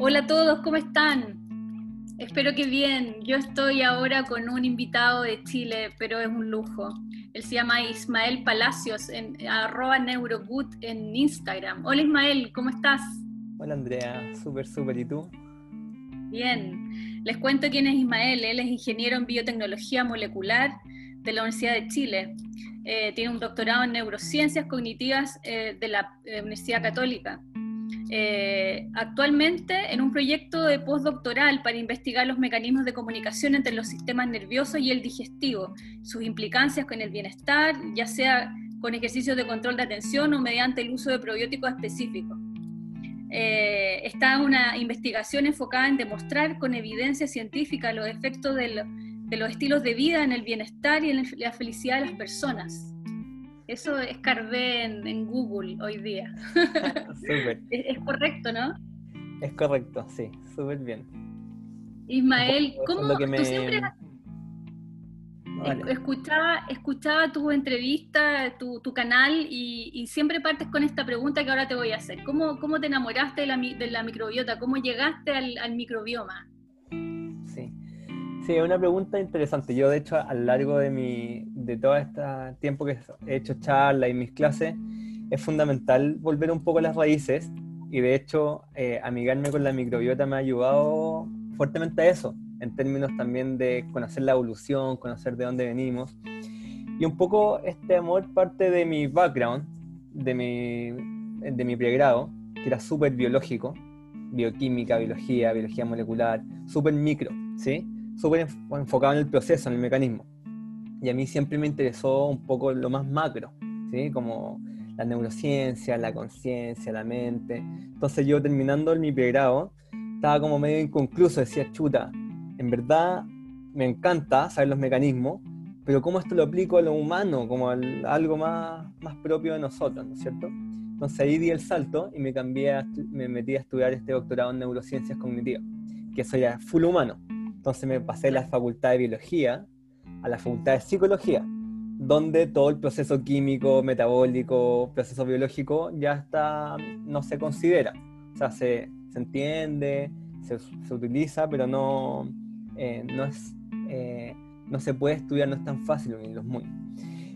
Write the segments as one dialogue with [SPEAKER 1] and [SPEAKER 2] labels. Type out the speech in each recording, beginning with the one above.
[SPEAKER 1] Hola a todos, ¿cómo están? Espero que bien. Yo estoy ahora con un invitado de Chile, pero es un lujo. Él se llama Ismael Palacios, en arroba neurogood en Instagram. Hola Ismael, ¿cómo estás?
[SPEAKER 2] Hola Andrea, súper, súper. ¿Y tú?
[SPEAKER 1] Bien. Les cuento quién es Ismael. Él es ingeniero en biotecnología molecular de la Universidad de Chile. Eh, tiene un doctorado en neurociencias cognitivas eh, de la eh, Universidad Católica. Actualmente en un proyecto de postdoctoral para investigar los mecanismos de comunicación entre los sistemas nerviosos y el digestivo, sus implicancias con el bienestar, ya sea con ejercicios de control de atención o mediante el uso de probióticos específicos. está una investigación enfocada en demostrar con evidencia científica los efectos de los estilos de vida en el bienestar y en la felicidad de las personas. Eso es en, en Google hoy día. es, correcto, ¿no?
[SPEAKER 2] Es correcto, sí, súper bien.
[SPEAKER 1] Ismael, ¿cómo tú siempre escuchaba, escuchaba tu entrevista, tu, tu canal y, siempre partes con esta pregunta que ahora te voy a hacer. ¿Cómo, cómo te enamoraste de la, de la microbiota? ¿Cómo llegaste al, al microbioma?
[SPEAKER 2] Sí, es una pregunta interesante. Yo, de hecho, a lo largo de, mi, de todo este tiempo que he hecho charlas y mis clases, es fundamental volver un poco a las raíces y, de hecho, eh, amigarme con la microbiota me ha ayudado fuertemente a eso, en términos también de conocer la evolución, conocer de dónde venimos. Y un poco este amor parte de mi background, de mi, de mi pregrado, que era súper biológico, bioquímica, biología, biología molecular, súper micro, ¿sí? Súper enfocado en el proceso, en el mecanismo. Y a mí siempre me interesó un poco lo más macro, ¿sí? Como la neurociencia, la conciencia, la mente. Entonces yo terminando mi pregrado, estaba como medio inconcluso, decía, chuta, en verdad me encanta saber los mecanismos, pero ¿cómo esto lo aplico a lo humano, como a algo más, más propio de nosotros, ¿no es cierto? Entonces ahí di el salto y me cambié, me metí a estudiar este doctorado en neurociencias cognitivas, que eso ya full humano. Entonces me pasé de la facultad de biología a la facultad de psicología, donde todo el proceso químico, metabólico, proceso biológico ya está, no se considera. O sea, se, se entiende, se, se, utiliza, pero no, eh, no, es, eh, no se puede estudiar, no es tan fácil en los muy.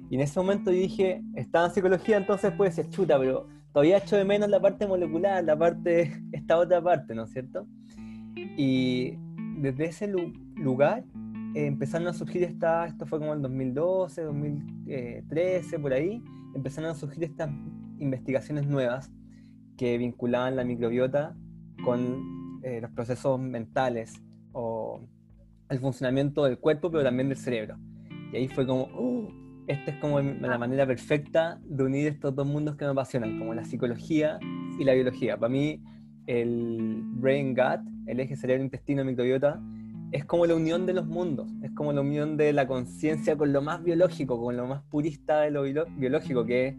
[SPEAKER 2] Y en ese momento yo dije, estaba en psicología, entonces puede ser chuta, pero todavía echo de menos la parte molecular, la parte, esta otra parte, ¿no es cierto? Y desde ese lugar eh, empezaron a surgir estas, esto fue como en 2012, 2013, por ahí, empezaron a surgir estas investigaciones nuevas que vinculaban la microbiota con eh, los procesos mentales o el funcionamiento del cuerpo, pero también del cerebro. Y ahí fue como, uh, esta es como la manera perfecta de unir estos dos mundos que me apasionan, como la psicología y la biología. Para mí, el brain gut, el eje cerebro-intestino-microbiota, es como la unión de los mundos, es como la unión de la conciencia con lo más biológico, con lo más purista de lo biológico, que es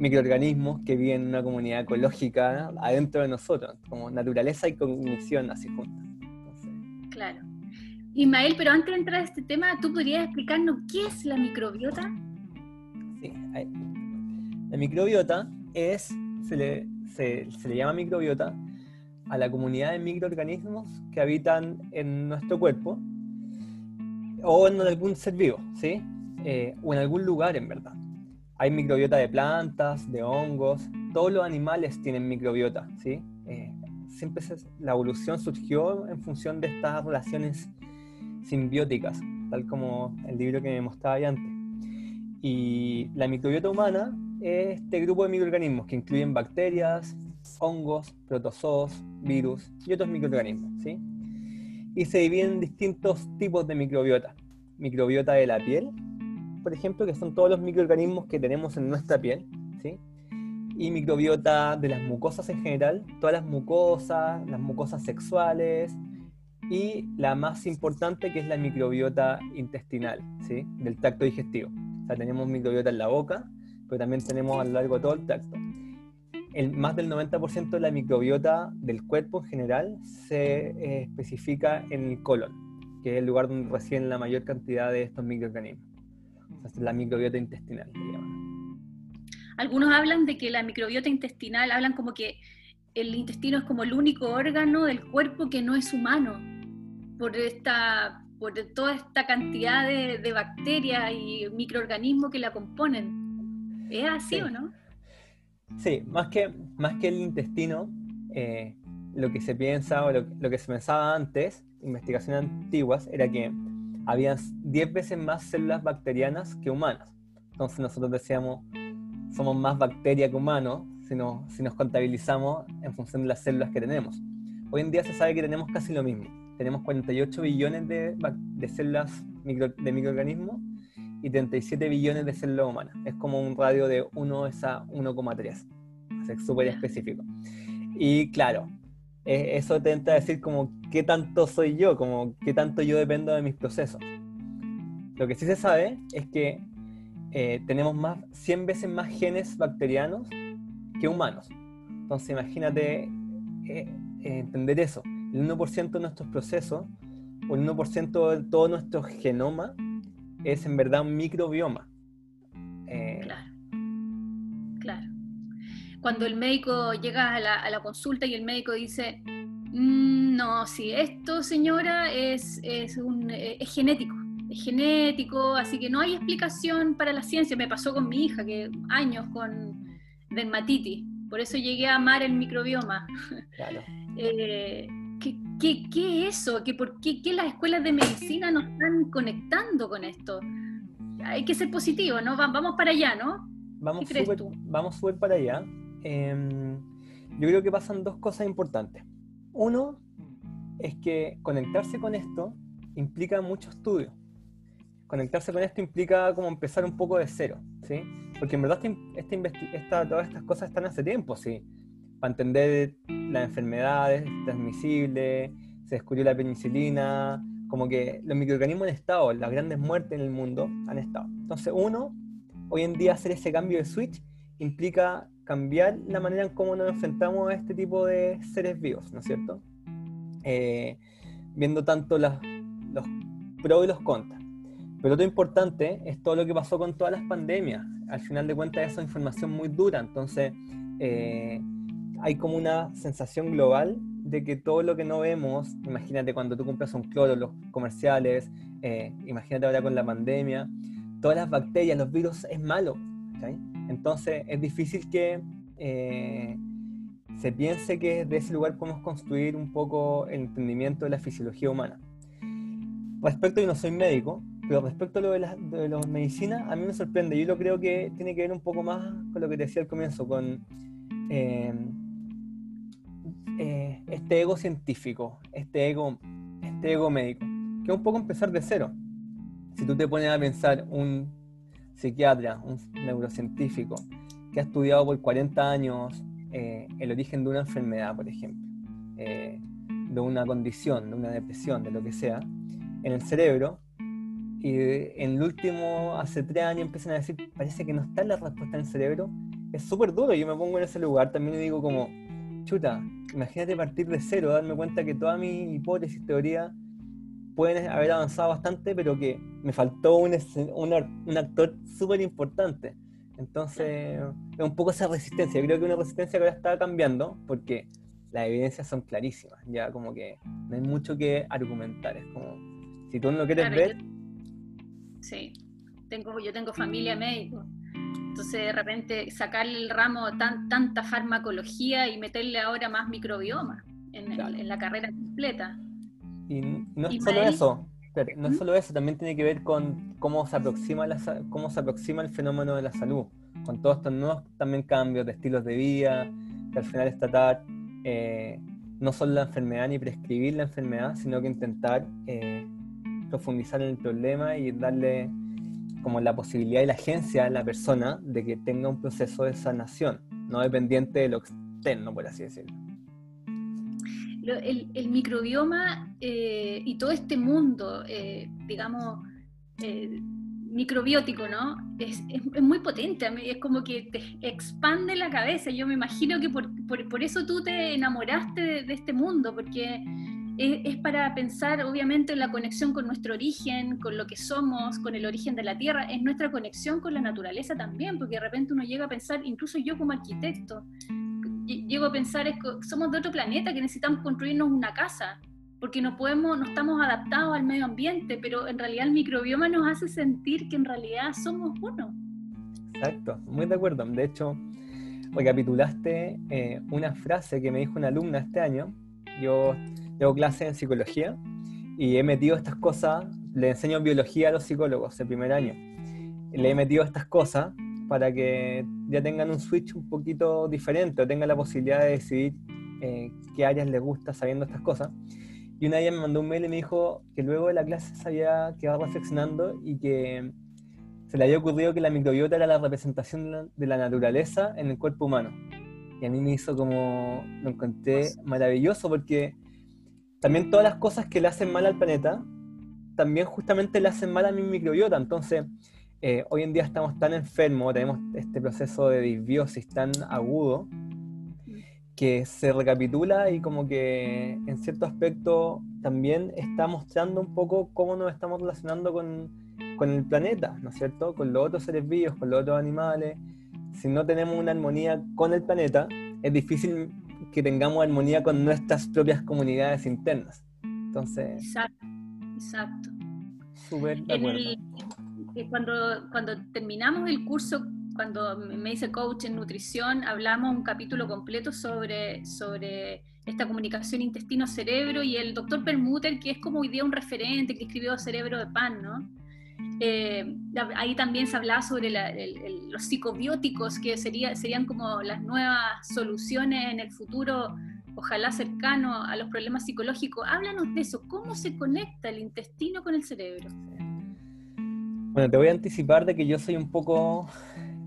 [SPEAKER 2] microorganismos que viven en una comunidad ecológica adentro de nosotros, como naturaleza y cognición así juntas.
[SPEAKER 1] Claro. Ismael, pero antes de entrar a este tema, ¿tú podrías explicarnos qué es la microbiota?
[SPEAKER 2] Sí, la microbiota es, se le, se, le llama microbiota a la comunidad de microorganismos que habitan en nuestro cuerpo o en algún ser vivo, ¿sí? Eh, o en algún lugar en verdad. Hay microbiota de plantas, de hongos, todos los animales tienen microbiota, ¿sí? Eh, siempre la evolución surgió en función de estas relaciones simbióticas, tal como el libro que me mostraba antes. Y la microbiota humana este grupo de microorganismos que incluyen bacterias, hongos, protozoos, virus y otros microorganismos, ¿sí? Y se dividen en distintos tipos de microbiota. Microbiota de la piel, por ejemplo, que son todos los microorganismos que tenemos en nuestra piel, ¿sí? Y microbiota de las mucosas en general, todas las mucosas, las mucosas sexuales, y la más importante que es la microbiota intestinal, ¿sí? Del tracto digestivo. O sea, tenemos microbiota en la boca, pero también tenemos a lo largo todo el tracto. El, más del 90% de la microbiota del cuerpo en general se eh, especifica en el colon, que es el lugar donde residen la mayor cantidad de estos microorganismos. O sea, la microbiota intestinal,
[SPEAKER 1] Algunos hablan de que la microbiota intestinal, hablan como que el intestino es como el único órgano del cuerpo que no es humano, por, esta, por toda esta cantidad de, bacterias y microorganismos que la componen. ¿Es así o no?
[SPEAKER 2] Sí, más que, más que el intestino, eh, lo que se piensa o lo, que se pensaba antes, investigaciones antiguas, era que había 10 veces más células bacterianas que humanas. Entonces nosotros decíamos, somos más bacteria que humanos si, si nos contabilizamos en función de las células que tenemos. Hoy en día se sabe que tenemos casi lo mismo. Tenemos 48 billones de, células de microorganismos y 37 billones de células humanas. Es como un radio de 1 a 1,3. Es súper específico. Y claro, e, eso te entra a decir como qué tanto soy yo, como qué tanto yo dependo de mis procesos. Lo que sí se sabe es que eh, tenemos más, 100 veces más genes bacterianos que humanos. Entonces imagínate eh, eh, entender eso. El 1% de nuestros procesos o el 1% de todo nuestro genoma es en verdad un microbioma.
[SPEAKER 1] claro. Claro. Cuando el médico llega a la, consulta y el médico dice, mm, no, si esto señora es, es, un, es genético es genético, así que no hay explicación para la ciencia. Me pasó con mi hija, que años con dermatitis, por eso llegué a amar el microbioma. Claro. Eh, ¿qué, es eso? ¿Qué, ¿Por qué, las escuelas de medicina nos están conectando con esto? Hay que ser positivo, ¿no? Vamos para allá, ¿no?
[SPEAKER 2] Vamos ¿Qué crees tú? Vamos súper para allá. Em, yo creo que pasan dos cosas importantes. Uno es que conectarse con esto implica mucho estudio conectarse con esto implica como empezar un poco de cero, ¿sí? Porque en verdad este, esta, todas estas cosas están hace tiempo, ¿sí? Para entender las enfermedades transmisibles, se descubrió la penicilina, como que los microorganismos han estado, las grandes muertes en el mundo han estado. Entonces, uno, hoy en día hacer ese cambio de switch implica cambiar la manera en cómo nos enfrentamos a este tipo de seres vivos, ¿no es cierto? Eh, viendo tanto los pros y los contras. Pero lo importante es todo lo que pasó con todas las pandemias. Al final de cuentas, eso es información muy dura. Entonces, eh, hay como una sensación global de que todo lo que no vemos, imagínate cuando tú compras un cloro, los comerciales, eh, imagínate ahora con la pandemia, todas las bacterias, los virus, es malo. Entonces, es difícil que eh, se piense que de ese lugar podemos construir un poco el entendimiento de la fisiología humana. Respecto, yo no soy médico, pero respecto a lo de la, de medicina, a mí me sorprende. Yo lo creo que tiene que ver un poco más con lo que te decía al comienzo, con eh, eh, este ego científico, este ego, este ego médico, que es un poco empezar de cero. Si tú te pones a pensar un psiquiatra, un neurocientífico, que ha estudiado por 40 años eh, el origen de una enfermedad, por ejemplo, de una condición, de una depresión, de lo que sea, en el cerebro, y en el último, hace tres años, empiezan a decir, parece que no está la respuesta en el cerebro, es súper duro. Yo me pongo en ese lugar también digo como, chuta, imagínate partir de cero, darme cuenta que toda mi hipótesis, teoría, pueden haber avanzado bastante, pero que me faltó un, un, actor súper importante. Entonces, es un poco esa resistencia. Yo creo que una resistencia que ahora está cambiando, porque las evidencias son clarísimas. Ya como que no hay mucho que argumentar. Es como, si tú no lo quieres ver,
[SPEAKER 1] Sí, tengo, yo tengo familia médico. Entonces, de repente, sacarle el ramo tan, tanta farmacología y meterle ahora más microbioma en, la carrera completa.
[SPEAKER 2] Y no es solo eso, no es ¿Mm? solo eso, también tiene que ver con cómo se aproxima la, cómo se aproxima el fenómeno de la salud, con todos estos nuevos también cambios de estilos de vida, que al final es tratar eh, no solo la enfermedad ni prescribir la enfermedad, sino que intentar eh, profundizar en el problema y darle como la posibilidad y la agencia a la persona de que tenga un proceso de sanación, no dependiente de lo externo, por así decirlo.
[SPEAKER 1] El, microbioma eh, y todo este mundo, eh, digamos, eh, microbiótico, ¿no? Es, es, muy potente, es como que te expande la cabeza. Yo me imagino que por, por, eso tú te enamoraste de, de este mundo, porque es, para pensar obviamente en la conexión con nuestro origen, con lo que somos, con el origen de la tierra, es nuestra conexión con la naturaleza también, porque de repente uno llega a pensar, incluso yo como arquitecto, llego a pensar es somos de otro planeta, que necesitamos construirnos una casa, porque no podemos, no estamos adaptados al medio ambiente, pero en realidad el microbioma nos hace sentir que en realidad somos uno.
[SPEAKER 2] Exacto, muy de acuerdo. De hecho, recapitulaste eh, una frase que me dijo una alumna este año. Yo tengo clase en psicología y he metido estas cosas, le enseño biología a los psicólogos el primer año. Le he metido estas cosas para que ya tengan un switch un poquito diferente o tengan la posibilidad de decidir eh, qué áreas les gusta sabiendo estas cosas. Y una de ellas me mandó un mail y me dijo que luego de la clase se había quedado reflexionando y que se le había ocurrido que la microbiota era la representación de la naturaleza en el cuerpo humano. Y a mí me hizo como, lo encontré maravilloso porque también todas las cosas que le hacen mal al planeta, también justamente le hacen mal a mi microbiota. Entonces, eh, hoy en día estamos tan enfermos, tenemos este proceso de disbiosis tan agudo, que se recapitula y como que en cierto aspecto también está mostrando un poco cómo nos estamos relacionando con, con el planeta, ¿no es cierto? Con los otros seres vivos, con los otros animales. Si no tenemos una armonía con el planeta, es difícil que tengamos armonía con nuestras propias comunidades internas. Entonces...
[SPEAKER 1] Exacto, exacto.
[SPEAKER 2] Súper de acuerdo.
[SPEAKER 1] Eh, cuando, cuando terminamos el curso, cuando me hice coach en nutrición, hablamos un capítulo completo sobre, sobre esta comunicación intestino-cerebro y el doctor Permuter, que es como hoy día un referente que escribió Cerebro de Pan, ¿no? Eh, ahí también se hablaba sobre los psicobióticos, que sería, serían como las nuevas soluciones en el futuro, ojalá cercano a los problemas psicológicos. Háblanos de eso, ¿cómo se conecta el intestino con el cerebro?
[SPEAKER 2] Bueno, te voy a anticipar de que yo soy un poco,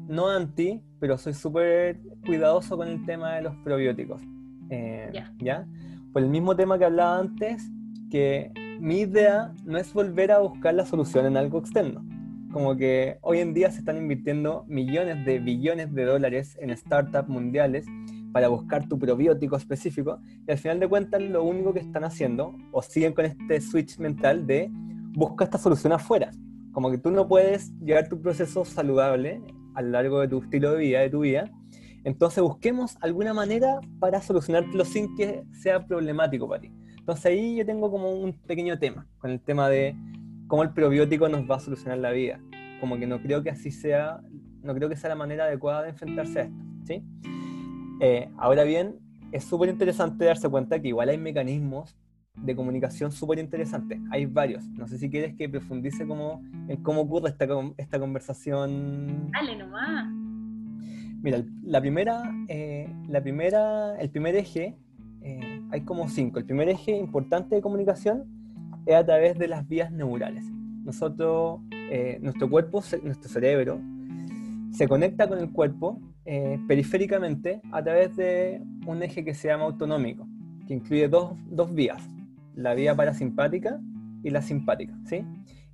[SPEAKER 2] no anti, pero soy súper cuidadoso con el tema de los probióticos. Eh, ¿Ya? Por el mismo tema que hablaba antes, que mi idea no es volver a buscar la solución en algo externo. Como que hoy en día se están invirtiendo millones de billones de dólares en startups mundiales para buscar tu probiótico específico y al final de cuentas lo único que están haciendo o siguen con este switch mental de busca esta solución afuera como que tú no puedes llevar tu proceso saludable a lo largo de tu estilo de vida, de tu vida. Entonces busquemos alguna manera para solucionártelo sin que sea problemático para ti. Entonces ahí yo tengo como un pequeño tema con el tema de cómo el probiótico nos va a solucionar la vida. Como que no creo que así sea, no creo que sea la manera adecuada de enfrentarse a esto. ¿sí? Eh, ahora bien, es súper interesante darse cuenta que igual hay mecanismos de comunicación súper interesante. Hay varios. No sé si quieres que profundice como, en cómo ocurre esta, esta conversación.
[SPEAKER 1] Dale nomás.
[SPEAKER 2] Mira, la primera, eh, la primera, el primer eje, hay como cinco. El primer eje importante de comunicación es a través de las vías neurales. Nosotros, eh, nuestro cuerpo, nuestro cerebro, se conecta con el cuerpo periféricamente a través de un eje que se llama autonómico, que incluye dos, dos vías la vía parasimpática y la simpática, ¿sí?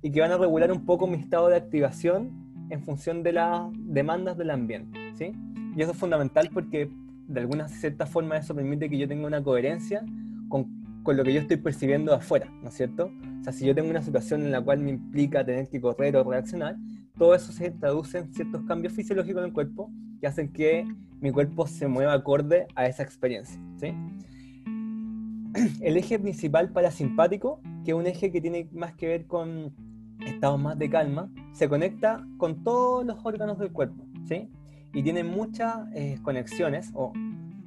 [SPEAKER 2] Y que van a regular un poco mi estado de activación en función de las demandas del ambiente, ¿sí? Y eso es fundamental porque de alguna cierta forma eso permite que yo tenga una coherencia con, con lo que yo estoy percibiendo afuera, ¿no es cierto? O sea, si yo tengo una situación en la cual me implica tener que correr o reaccionar, todo eso se traduce en ciertos cambios fisiológicos en el cuerpo que hacen que mi cuerpo se mueva acorde a esa experiencia, ¿sí? el eje principal parasimpático, que es un eje que tiene más que ver con estados más de calma, se conecta con todos los órganos del cuerpo, ¿sí? Y tiene muchas eh, conexiones o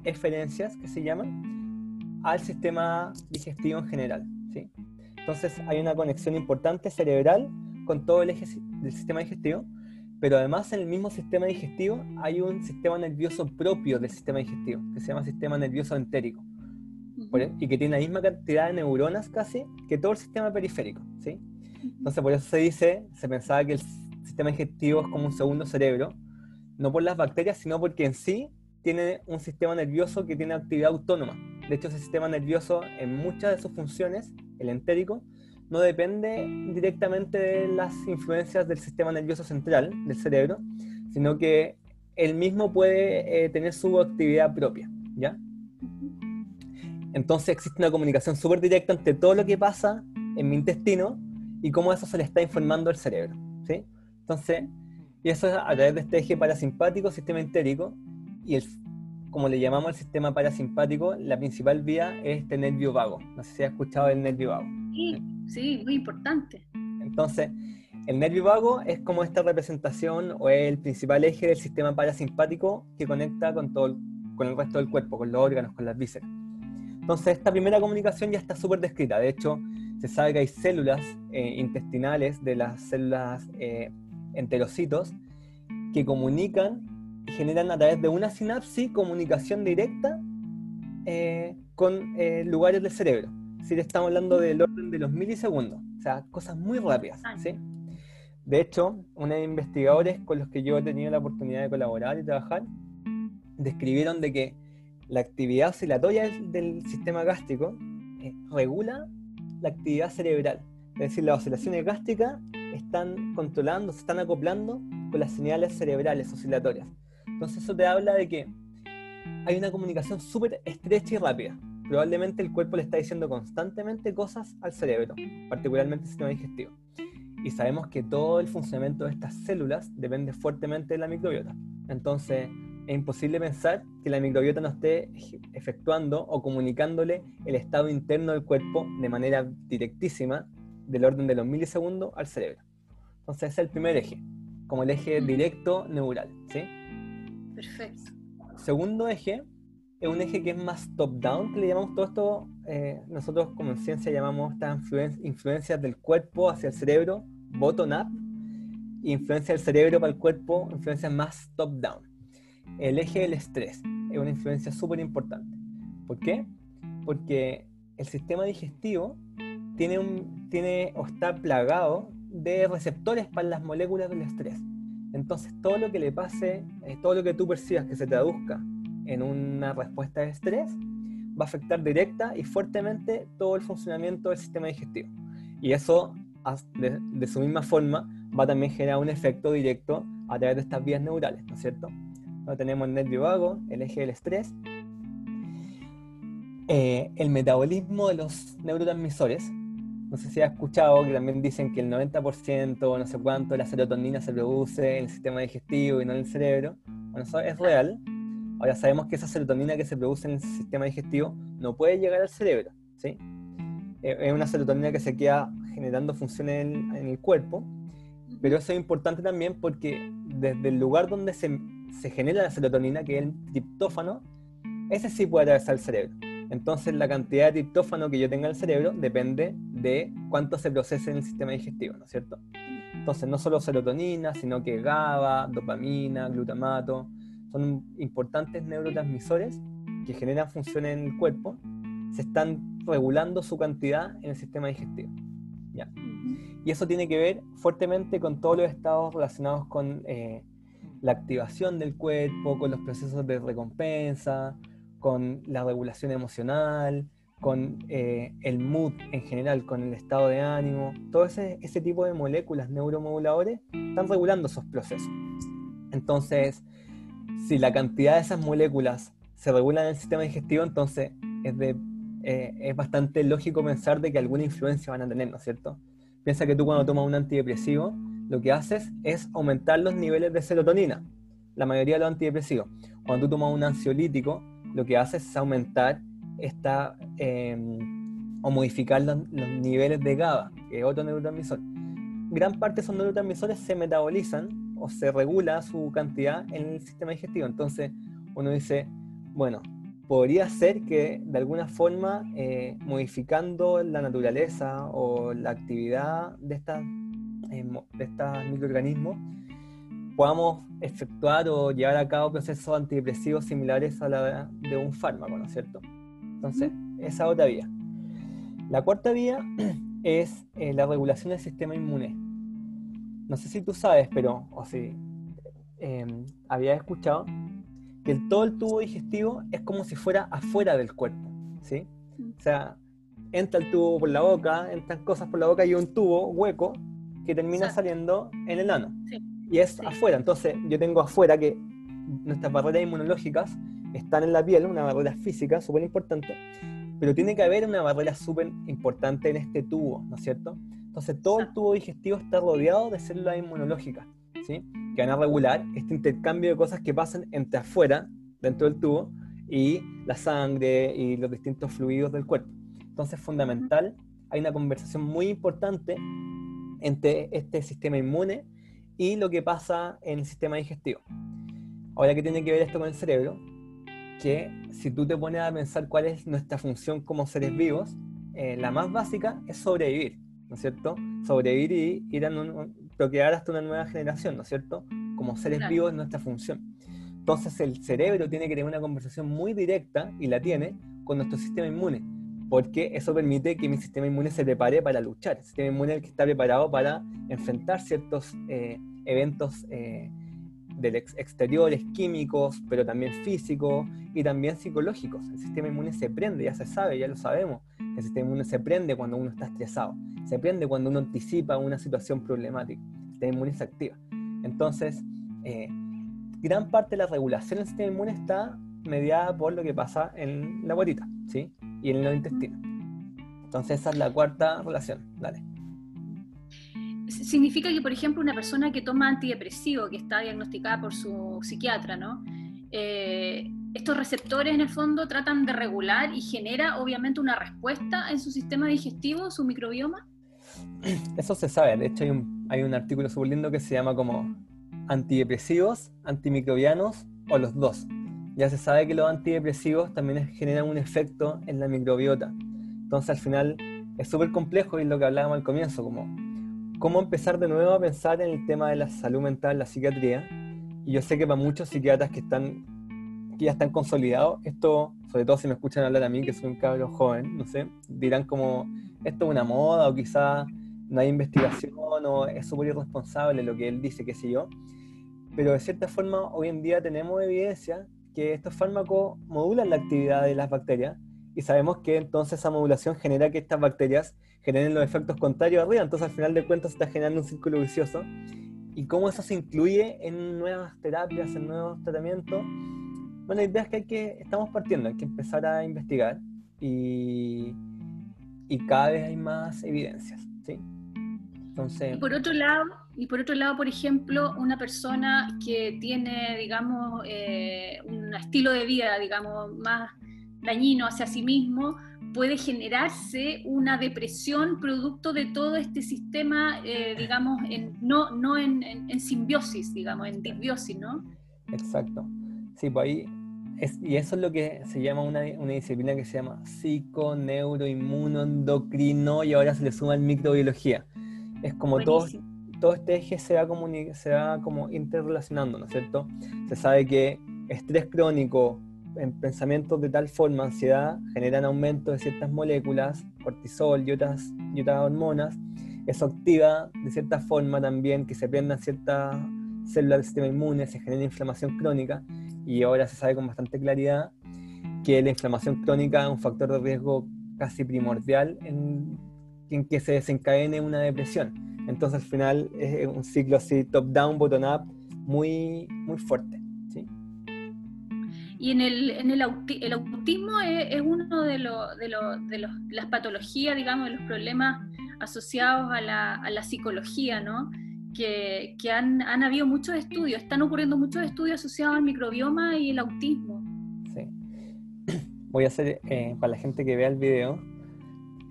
[SPEAKER 2] eferencias que se llaman al sistema digestivo en general, ¿sí? Entonces hay una conexión importante cerebral con todo el eje del sistema digestivo, pero además en el mismo sistema digestivo hay un sistema nervioso propio del sistema digestivo, que se llama sistema nervioso entérico e, y que tiene la misma cantidad de neuronas casi que todo el sistema periférico, ¿sí? Entonces por eso se dice, se pensaba que el sistema digestivo es como un segundo cerebro, no por las bacterias, sino porque en sí tiene un sistema nervioso que tiene actividad autónoma. De hecho, ese sistema nervioso en muchas de sus funciones, el entérico, no depende directamente de las influencias del sistema nervioso central, del cerebro, sino que él mismo puede eh, tener su actividad propia, ¿ya? Entonces existe una comunicación súper directa entre todo lo que pasa en mi intestino y cómo eso se le está informando al cerebro. ¿sí? Entonces, y eso es a través de este eje parasimpático, sistema entérico, y el, como le llamamos al sistema parasimpático, la principal vía es este nervio vago. No sé si has escuchado el nervio vago.
[SPEAKER 1] Sí, sí, muy importante.
[SPEAKER 2] Entonces, el nervio vago es como esta representación o es el principal eje del sistema parasimpático que conecta con, todo con el resto del cuerpo, con los órganos, con las vísceras. Entonces, esta primera comunicación ya está súper descrita. De hecho, se sabe que hay células eh, intestinales de las células eh, enterocitos que comunican y generan a través de una sinapsis comunicación directa eh, con eh, lugares del cerebro. Si estamos hablando del orden de los milisegundos, o sea, cosas muy rápidas. ¿sí? De hecho, unos investigadores con los que yo he tenido la oportunidad de colaborar y trabajar, describieron de que la actividad oscilatoria del, sistema gástrico eh, regula la actividad cerebral. Es decir, las oscilaciones gástricas están controlando, se están acoplando con las señales cerebrales oscilatorias. Entonces eso te habla de que hay una comunicación súper estrecha y rápida. Probablemente el cuerpo le está diciendo constantemente cosas al cerebro, particularmente el sistema digestivo. Y sabemos que todo el funcionamiento de estas células depende fuertemente de la microbiota. Entonces es imposible pensar que la microbiota no esté efectuando o comunicándole el estado interno del cuerpo de manera directísima del orden de los milisegundos al cerebro. Entonces ese es el primer eje, como el eje directo neural. ¿sí?
[SPEAKER 1] Perfecto.
[SPEAKER 2] Segundo eje es un eje que es más top-down, que le llamamos todo esto, eh, nosotros como en ciencia llamamos estas influencias del cuerpo hacia el cerebro, bottom-up, influencia del cerebro para el cuerpo, influencias más top-down. El eje del estrés es una influencia súper importante. ¿Por qué? Porque el sistema digestivo tiene, un, tiene o está plagado de receptores para las moléculas del estrés. Entonces, todo lo que le pase, eh, todo lo que tú percibas que se traduzca en una respuesta de estrés, va a afectar directa y fuertemente todo el funcionamiento del sistema digestivo. Y eso, de, su misma forma, va a también generar un efecto directo a través de estas vías neurales, ¿no es cierto? Ahora tenemos el nervio vago, el eje del estrés, eh, el metabolismo de los neurotransmisores, no sé si has escuchado que también dicen que el 90%, no sé cuánto, de la serotonina se produce en el sistema digestivo y no en el cerebro. Bueno, eso es real. Ahora sabemos que esa serotonina que se produce en el sistema digestivo no puede llegar al cerebro. ¿sí? Eh, es una serotonina que se queda generando funciones en, el cuerpo, pero eso es importante también porque desde el lugar donde se, se genera la serotonina, que es el triptófano, ese sí puede atravesar el cerebro. Entonces la cantidad de triptófano que yo tenga en el cerebro depende de cuánto se procese en el sistema digestivo, ¿no es cierto? Entonces no solo serotonina, sino que GABA, dopamina, glutamato, son importantes neurotransmisores que generan funciones en el cuerpo, se están regulando su cantidad en el sistema digestivo. ¿ya? Y eso tiene que ver fuertemente con todos los estados relacionados con eh, la activación del cuerpo, con los procesos de recompensa, con la regulación emocional, con eh, el mood en general, con el estado de ánimo. Todo ese, ese tipo de moléculas neuromoduladores están regulando esos procesos. Entonces, si la cantidad de esas moléculas se regula en el sistema digestivo, entonces es, de, eh, es bastante lógico pensar de que alguna influencia van a tener, ¿no es cierto? Piensa que tú cuando tomas un antidepresivo, lo que haces es aumentar los niveles de serotonina, la mayoría de los antidepresivos. Cuando tú tomas un ansiolítico, lo que hace es aumentar esta, em, o modificar los, niveles de GABA, que es otro neurotransmisor. Gran parte de esos neurotransmisores se metabolizan o se regula su cantidad en el sistema digestivo. Entonces uno dice, bueno, podría ser que de alguna forma eh, modificando la naturaleza o la actividad de, estas, eh, de estos microorganismos, podamos efectuar o llevar a cabo procesos antidepresivos similares a la de un fármaco, ¿no es cierto? Entonces, esa otra vía. La cuarta vía es eh, la regulación del sistema inmune. No sé si tú sabes, pero, o si em, había escuchado, que todo el tubo digestivo es como si fuera afuera del cuerpo, ¿sí? O sea, entra el tubo por la boca, entran cosas por la boca y un tubo hueco que termina saliendo en el ano. Sí y es afuera. Entonces, yo tengo afuera que nuestras barreras inmunológicas están en la piel, una barrera física súper importante, pero tiene que haber una barrera súper importante en este tubo, ¿no es cierto? Entonces, todo el tubo digestivo está rodeado de células inmunológicas, ¿sí? Que van a regular este intercambio de cosas que pasan entre afuera, dentro del tubo, y la sangre y los distintos fluidos del cuerpo. Entonces, fundamental, hay una conversación muy importante entre este sistema inmune y lo que pasa en el sistema digestivo. Ahora, ¿qué tiene que ver esto con el cerebro? Que si tú te pones a pensar cuál es nuestra función como seres vivos, eh, la más básica es sobrevivir, ¿no es cierto? Sobrevivir y ir a procrear hasta una nueva generación, ¿no es cierto? Como seres vivos es nuestra función. Entonces el cerebro tiene que tener una conversación muy directa, y la tiene, con nuestro sistema inmune, porque eso permite que mi sistema inmune se prepare para luchar. El sistema inmune es el que está preparado para enfrentar ciertos eh, eventos eh, del exteriores, químicos, pero también físicos y también psicológicos. El sistema inmune se prende, ya se sabe, ya lo sabemos. El sistema inmune se prende cuando uno está estresado, se prende cuando uno anticipa una situación problemática. El sistema inmune se activa. Entonces, eh, gran parte de la regulación del sistema inmune está mediada por lo que pasa en la guatita, ¿sí? Y en los intestinos. Entonces, esa es la cuarta relación. Dale
[SPEAKER 1] significa que, por ejemplo, una persona que toma antidepresivo, que está diagnosticada por su psiquiatra, ¿no? Eh, estos receptores en el fondo tratan de regular y genera obviamente una respuesta en su sistema digestivo, su microbioma.
[SPEAKER 2] Eso se sabe, de hecho hay un, hay un artículo súper lindo que se llama como antidepresivos, antimicrobianos o los dos. Ya se sabe que los antidepresivos también generan un efecto en la microbiota. Entonces al final es súper complejo y lo que hablábamos al comienzo, como cómo empezar de nuevo a pensar en el tema de la salud mental, la psiquiatría. Y yo sé que para muchos psiquiatras que están que ya están consolidados, esto, sobre todo si me escuchan hablar a mí, que soy un cabro joven, no sé, dirán como, esto es una moda o quizá no hay investigación o es súper irresponsable lo que él dice, qué sé yo. Pero de cierta forma, hoy en día tenemos evidencia que estos fármacos modulan la actividad de las bacterias y sabemos que entonces esa modulación genera que estas bacterias generen los efectos contrarios arriba, entonces al final de cuentas está generando un círculo vicioso. Y cómo eso se incluye en nuevas terapias, en nuevos tratamientos. Bueno, la idea es que, hay que estamos partiendo, hay que empezar a investigar y, y cada vez hay más evidencias, ¿sí?
[SPEAKER 1] Entonces... Y por otro lado, y por otro lado, por ejemplo, una persona que tiene, digamos, eh, un estilo de vida, digamos, más dañino hacia sí mismo, puede generarse una depresión producto de todo este sistema, eh, digamos, en, no, no en, en, simbiosis, digamos, en disbiosis, ¿no?
[SPEAKER 2] Exacto. Sí, pues ahí, es, y eso es lo que se llama una, una disciplina que se llama psico-neuroinmunoendocrino y ahora se le suma el microbiología. Es como todo, todo este eje se va, se va como interrelacionando, ¿no es cierto? Se sabe que estrés crónico, en pensamientos de tal forma, ansiedad, generan aumento de ciertas moléculas, cortisol y otras, y otras hormonas. Eso activa de cierta forma también que se prendan ciertas células del sistema inmune, se genera inflamación crónica y ahora se sabe con bastante claridad que la inflamación crónica es un factor de riesgo casi primordial en, en que se desencadene una depresión. Entonces al final es un ciclo así top-down, bottom-up muy, muy fuerte.
[SPEAKER 1] Y en el, en el, el autismo es, uno de, de, de los, las patologías, digamos, de los problemas asociados a la, a la psicología, ¿no? Que, que han, han, habido muchos estudios, están ocurriendo muchos estudios asociados al microbioma y el autismo.
[SPEAKER 2] Sí. Voy a hacer, eh, para la gente que vea el video,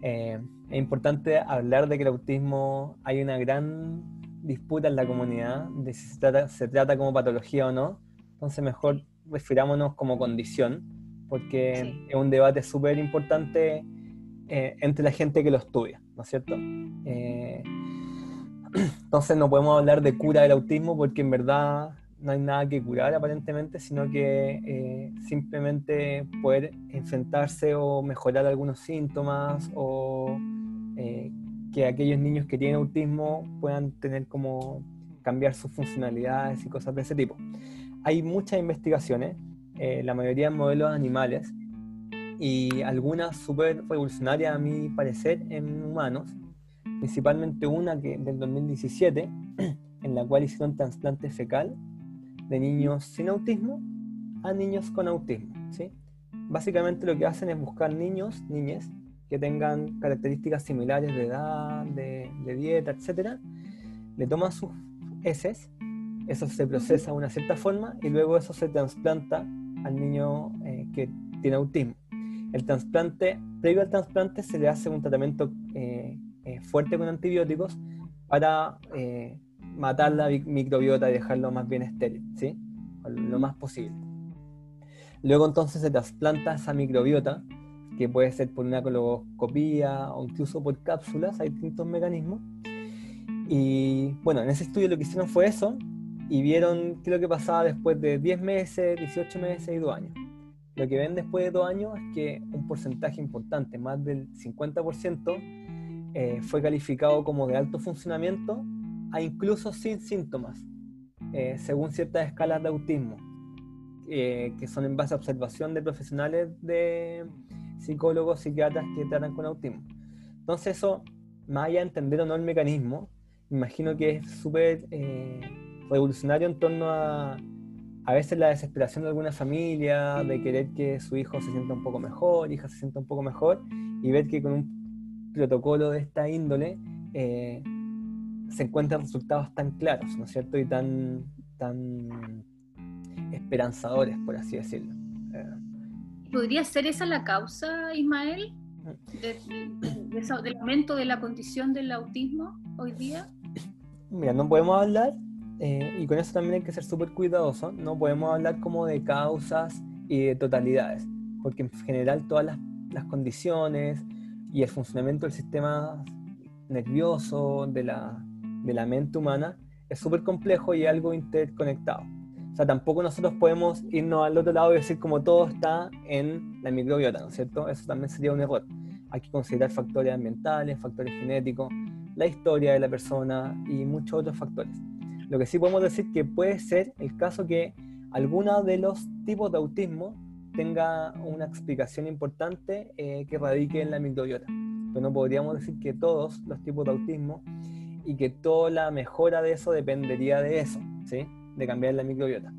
[SPEAKER 2] eh, es importante hablar de que el autismo hay una gran disputa en la comunidad de si se trata, se trata como patología o no. Entonces mejor refirámonos como condición, porque es un debate súper importante eh, entre la gente que lo estudia, ¿no es cierto? Eh, entonces no podemos hablar de cura del autismo porque en verdad no hay nada que curar aparentemente, sino que eh, simplemente poder enfrentarse o mejorar algunos síntomas o que aquellos niños que tienen autismo puedan tener como cambiar sus funcionalidades y cosas de ese tipo. Hay muchas investigaciones, eh, la mayoría en modelos animales y algunas súper revolucionarias a mi parecer en humanos, principalmente una que del 2017, en la cual hicieron trasplante fecal de niños sin autismo a niños con autismo. ¿sí? Básicamente lo que hacen es buscar niños, niñas, que tengan características similares de edad, de, de dieta, etc. Le toman sus heces eso se procesa de una cierta forma y luego eso se trasplanta al niño eh, que tiene autismo. El trasplante, previo al trasplante, se le hace un tratamiento eh, eh, fuerte con antibióticos para eh, matar la microbiota y dejarlo más bien estéril, ¿sí? Lo más posible. Luego entonces se trasplanta esa microbiota, que puede ser por una coloscopía o incluso por cápsulas, hay distintos mecanismos. Y bueno, en ese estudio lo que hicieron fue eso, y vieron qué es lo que pasaba después de 10 meses, 18 meses y 2 años. Lo que ven después de 2 años es que un porcentaje importante, más del 50%, eh, fue calificado como de alto funcionamiento a incluso sin síntomas, eh, según ciertas escalas de autismo, eh, que son en base a observación de profesionales de psicólogos, psiquiatras que tratan con autismo. Entonces eso, más allá de entender o no el mecanismo, imagino que es súper revolucionario en torno a a veces la desesperación de alguna familia, de querer que su hijo se sienta un poco mejor, hija se sienta un poco mejor, y ver que con un protocolo de esta índole eh, se encuentran resultados tan claros, ¿no es cierto? Y tan, tan esperanzadores, por así decirlo. Eh,
[SPEAKER 1] ¿Podría ser esa la causa, Ismael, del aumento de la condición del autismo hoy día?
[SPEAKER 2] Mira, no podemos hablar eh, y con eso también hay que ser súper cuidadoso, no podemos hablar como de causas y de totalidades, porque en general todas las, las condiciones y el funcionamiento del sistema nervioso, de la, de la mente humana, es súper complejo y algo interconectado. O sea, tampoco nosotros podemos irnos al otro lado y decir como todo está en la microbiota, ¿no es cierto? Eso también sería un error. Hay que considerar factores ambientales, factores genéticos, la historia de la persona y muchos otros factores. Lo que sí podemos decir que puede ser el caso que alguno de los tipos de autismo tenga una explicación importante eh, que radique en la microbiota. Pero no podríamos decir que todos los tipos de autismo y que toda la mejora de eso dependería de eso, ¿sí? de cambiar la microbiota.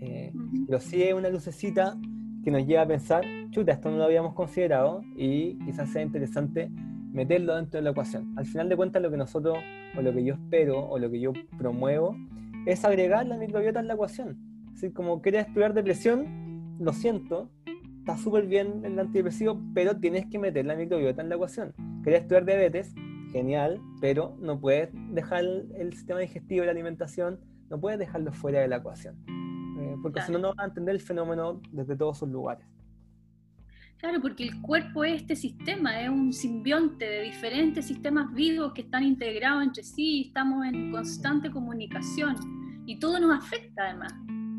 [SPEAKER 2] Eh, pero sí es una lucecita que nos lleva a pensar, chuta, esto no lo habíamos considerado y quizás sea interesante meterlo dentro de la ecuación. Al final de cuentas, lo que nosotros, o lo que yo espero, o lo que yo promuevo, es agregar la microbiota en la ecuación. Así como quieres estudiar depresión, lo siento, está súper bien el antidepresivo, pero tienes que meter la microbiota en la ecuación. Quieres estudiar diabetes, genial, pero no puedes dejar el sistema digestivo y la alimentación, no puedes dejarlo fuera de la ecuación. Eh, porque si no, no vas a entender el fenómeno desde todos sus lugares.
[SPEAKER 1] Claro, porque el cuerpo es este sistema, es un simbionte de diferentes sistemas vivos que están integrados entre sí, estamos en constante comunicación y todo nos afecta además.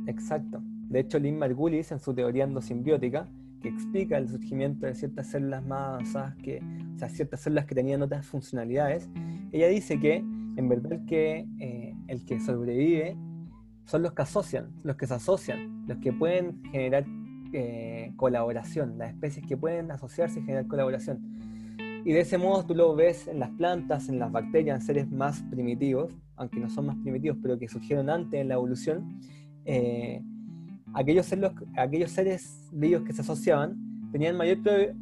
[SPEAKER 2] Exacto. De hecho, Lynn Margulis, en su teoría endosimbiótica, que explica el surgimiento de ciertas células más avanzadas, que, o sea, ciertas células que tenían otras funcionalidades, ella dice que en verdad que, eh, el que sobrevive son los que asocian, los que se asocian, los que pueden generar eh, colaboración, las especies que pueden asociarse y generar colaboración. Y de ese modo tú lo ves en las plantas, en las bacterias, en seres más primitivos, aunque no son más primitivos, pero que surgieron antes en la evolución. Eh, aquellos, seres, aquellos seres vivos que se asociaban tenían mayor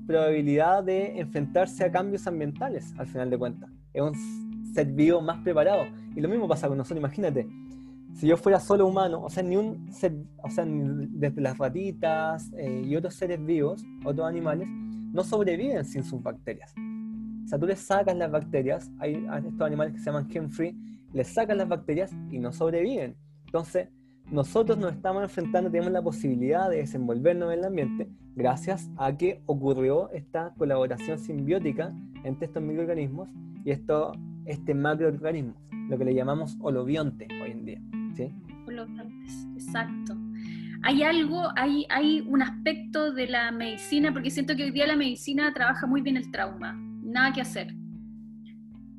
[SPEAKER 2] probabilidad de enfrentarse a cambios ambientales, al final de cuentas. Es un ser vivo más preparado. Y lo mismo pasa con nosotros, imagínate, si yo fuera solo humano, o sea, ni un ser, o sea, desde las ratitas eh, y otros seres vivos, otros animales, no sobreviven sin sus bacterias. O sea, tú les sacas las bacterias, hay estos animales que se llaman gen free, les sacas las bacterias y no sobreviven. Entonces, nosotros nos estamos enfrentando, tenemos la posibilidad de desenvolvernos en el ambiente gracias a que ocurrió esta colaboración simbiótica entre estos microorganismos y esto, este macroorganismo, lo que le llamamos holobionte hoy en día. ¿sí?
[SPEAKER 1] exacto. Hay algo, hay, hay un aspecto de la medicina, porque siento que hoy día la medicina trabaja muy bien el trauma, nada que hacer.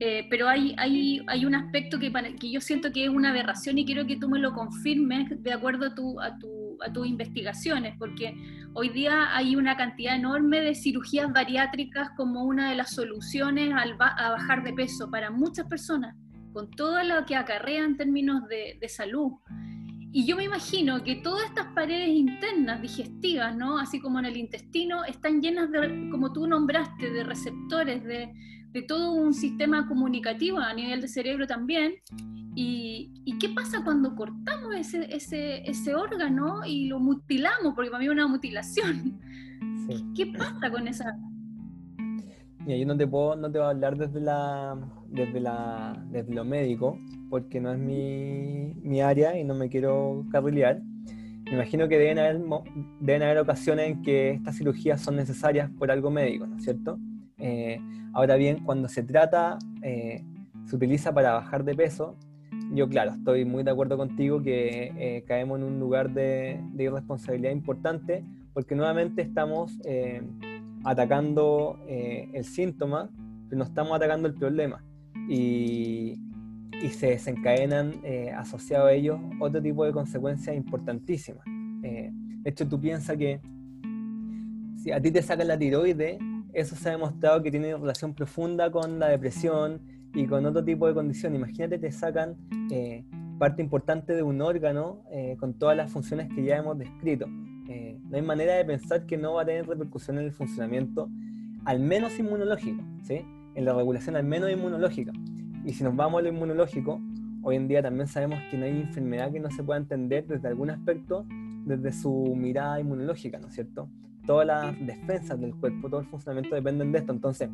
[SPEAKER 1] Eh, pero hay, hay, hay, un aspecto que, que, yo siento que es una aberración y quiero que tú me lo confirmes de acuerdo a, tu, a, tu, a tus investigaciones, porque hoy día hay una cantidad enorme de cirugías bariátricas como una de las soluciones al a bajar de peso para muchas personas con todo lo que acarrea en términos de, salud. Y yo me imagino que todas estas paredes internas digestivas, ¿no? así como en el intestino, están llenas de, como tú nombraste, de receptores, de, de todo un sistema comunicativo a nivel de cerebro también. ¿Y, qué pasa cuando cortamos ese, ese, ese, órgano y lo mutilamos? Porque para mí es una mutilación. ¿Qué pasa con esa...?
[SPEAKER 2] Mira, yo no te puedo, no te voy a hablar desde la, desde la, desde lo médico, porque no es mi, mi área y no me quiero carrilear. Me imagino que deben haber, deben haber ocasiones en que estas cirugías son necesarias por algo médico, ¿no es cierto? Eh, ahora bien, cuando se trata, eh, se utiliza para bajar de peso, yo claro, estoy muy de acuerdo contigo que eh, caemos en un lugar de, irresponsabilidad importante porque nuevamente estamos atacando el síntoma, pero no estamos atacando el problema. Y, y se desencadenan asociados a ellos otro tipo de consecuencias importantísimas. de hecho, tú piensas que si a ti te sacan la tiroides, eso se ha demostrado que tiene relación profunda con la depresión y con otro tipo de condición. Imagínate, te sacan eh, parte importante de un órgano eh, con todas las funciones que ya hemos descrito. Eh, no hay manera de pensar que no va a tener repercusión en el funcionamiento, al menos inmunológico, ¿sí? en la regulación al menos inmunológica. Y si nos vamos a lo inmunológico, hoy en día también sabemos que no hay enfermedad que no se pueda entender desde algún aspecto, desde su mirada inmunológica, ¿no es cierto? Todas las defensas del cuerpo, todo el funcionamiento dependen de esto. Entonces,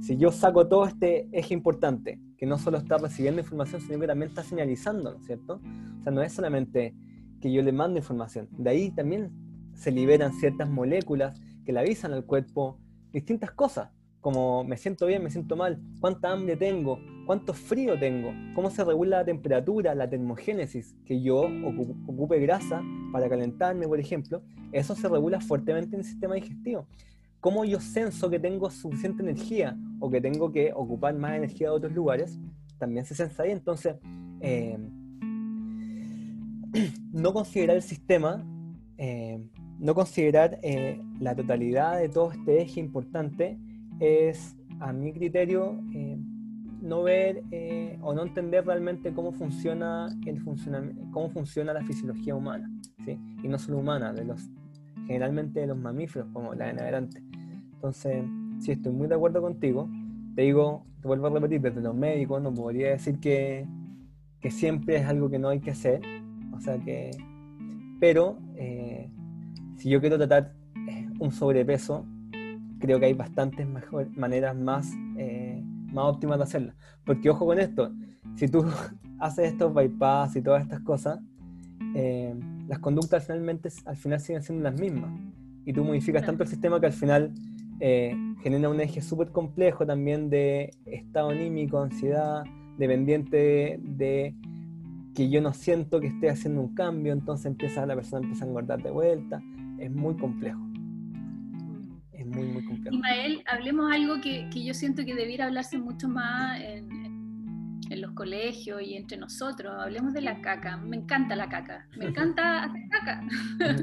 [SPEAKER 2] si yo saco todo este eje importante, que no solo está recibiendo información, sino que también está señalizando, ¿no es cierto? O sea, no es solamente que yo le mando información, de ahí también se liberan ciertas moléculas que le avisan al cuerpo distintas cosas como me siento bien, me siento mal, cuánta hambre tengo, cuánto frío tengo, cómo se regula la temperatura, la termogénesis, que yo ocupe grasa para calentarme, por ejemplo, eso se regula fuertemente en el sistema digestivo. Cómo yo senso que tengo suficiente energía o que tengo que ocupar más energía de otros lugares, también se sensa ahí. Entonces, eh, no considerar el sistema, eh, no considerar eh, la totalidad de todo este eje importante, es, a mi criterio, no ver eh, o no entender realmente cómo funciona, el cómo funciona la fisiología humana, ¿sí? y no solo humana, de los, generalmente de los mamíferos, como la en adelante. Entonces, sí, estoy muy de acuerdo contigo. Te digo, te vuelvo a repetir, desde los médicos no podría decir que, que siempre es algo que no hay que hacer, o sea que, pero eh, si yo quiero tratar un sobrepeso, creo que hay bastantes mejor, maneras más, eh, más óptimas de hacerlo. Porque ojo con esto, si tú haces estos bypass y todas estas cosas, eh, las conductas finalmente al final siguen siendo las mismas. Y tú modificas tanto el sistema que al final eh, genera un eje súper complejo también de estado anímico, ansiedad, dependiente de, que yo no siento que esté haciendo un cambio, entonces empieza la persona empieza a engordar de vuelta. Es muy complejo muy, muy complejo.
[SPEAKER 1] Ismael, hablemos algo que, que, yo siento que debiera hablarse mucho más en, en, los colegios y entre nosotros. Hablemos de la caca. Me encanta la caca. Me encanta hacer caca.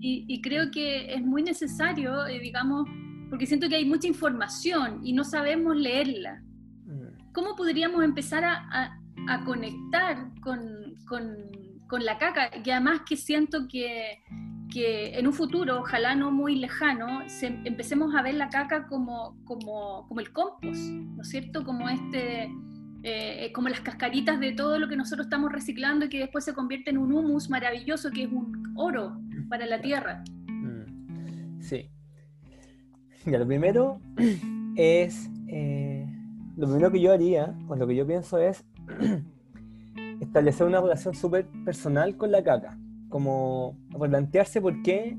[SPEAKER 1] y, y, creo que es muy necesario, eh, digamos, porque siento que hay mucha información y no sabemos leerla. Mm. ¿Cómo podríamos empezar a, a, a conectar con, con, con la caca? Que además que siento que que en un futuro, ojalá no muy lejano, empecemos a ver la caca como, como, como el compost, ¿no es cierto? Como, este, eh, como las cascaritas de todo lo que nosotros estamos reciclando y que después se convierte en un humus maravilloso que es un oro para la tierra.
[SPEAKER 2] Mm, sí. Ya, lo primero es, eh, lo primero que yo haría, o lo que yo pienso es establecer una relación súper personal con la caca como replantearse por qué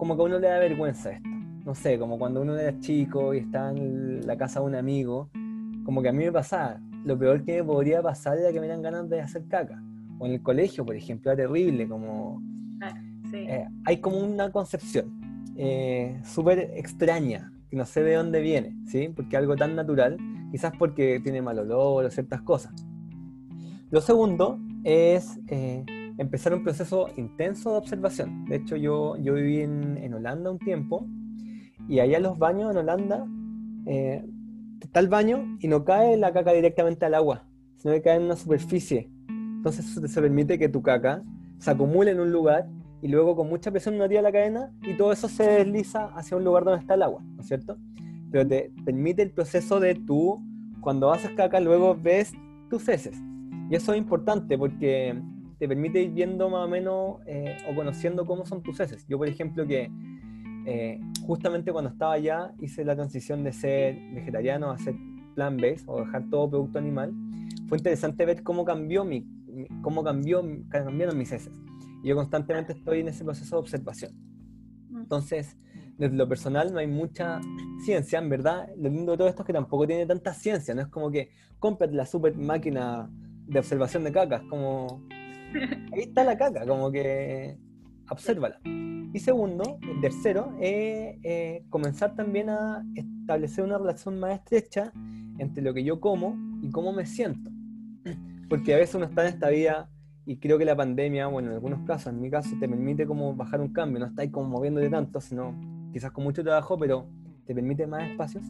[SPEAKER 2] como que a uno le da vergüenza esto. No sé, como cuando uno era chico y estaba en la casa de un amigo, como que a mí me pasaba. Lo peor que me podría pasar era que me dan ganas de hacer caca. O en el colegio, por ejemplo, era terrible, como... Ah, eh, hay como una concepción eh, súper extraña, que no sé de dónde viene, ¿sí? Porque algo tan natural, quizás porque tiene mal olor o ciertas cosas. Lo segundo es... Eh, empezar un proceso intenso de observación. De hecho, yo, yo viví en, en Holanda un tiempo y allá los baños en Holanda, eh, está el baño y no cae la caca directamente al agua, sino que cae en una superficie. Entonces eso te permite que tu caca se acumule en un lugar y luego con mucha presión no tira la cadena y todo eso se desliza hacia un lugar donde está el agua, ¿no es cierto? pero te permite el proceso de tú, cuando haces caca, luego ves tus heces. Y eso es importante porque te permite ir viendo más o menos eh, o conociendo cómo son tus heces. Yo, por ejemplo, que eh, justamente cuando estaba allá hice la transición de ser vegetariano a ser plant-based o dejar todo producto animal, fue interesante ver cómo cambió mi, cómo cambió, cambiaron mis heces. Y yo constantemente estoy en ese proceso de observación. Mm. Entonces, desde lo personal no hay mucha ciencia, en verdad. Lo lindo de todo esto es que tampoco tiene tanta ciencia, no es como que cómprate la super máquina de observación de cacas, como ahí está la caca, como que obsérvala. Y segundo, el tercero, es eh, comenzar también a establecer una relación más estrecha entre lo que yo como y cómo me siento. Porque a veces uno está en esta vida y creo que la pandemia, bueno, en algunos casos, en mi caso, te permite como bajar un cambio, no estáis como moviéndote tanto, sino quizás con mucho trabajo, pero te permite más espacios.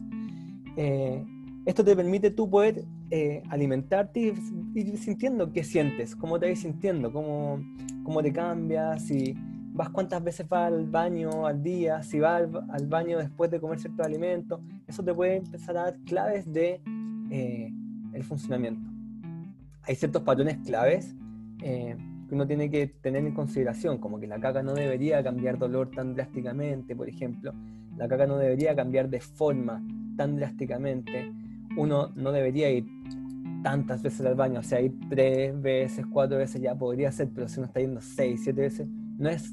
[SPEAKER 2] Eh, esto te permite tú poder eh, alimentarte y ir sintiendo qué sientes, cómo te vas sintiendo, cómo, cómo te cambias, si vas cuántas veces vas al baño al día, si vas al, baño después de comer ciertos alimentos. Eso te puede empezar a dar claves de eh, el funcionamiento. Hay ciertos patrones claves que uno tiene que tener en consideración, como que la caca no debería cambiar dolor tan drásticamente, por ejemplo. La caca no debería cambiar de forma tan drásticamente. Uno no debería ir tantas veces al baño, o sea, ir tres veces, cuatro veces ya podría ser, pero si uno está yendo seis, siete veces, no es,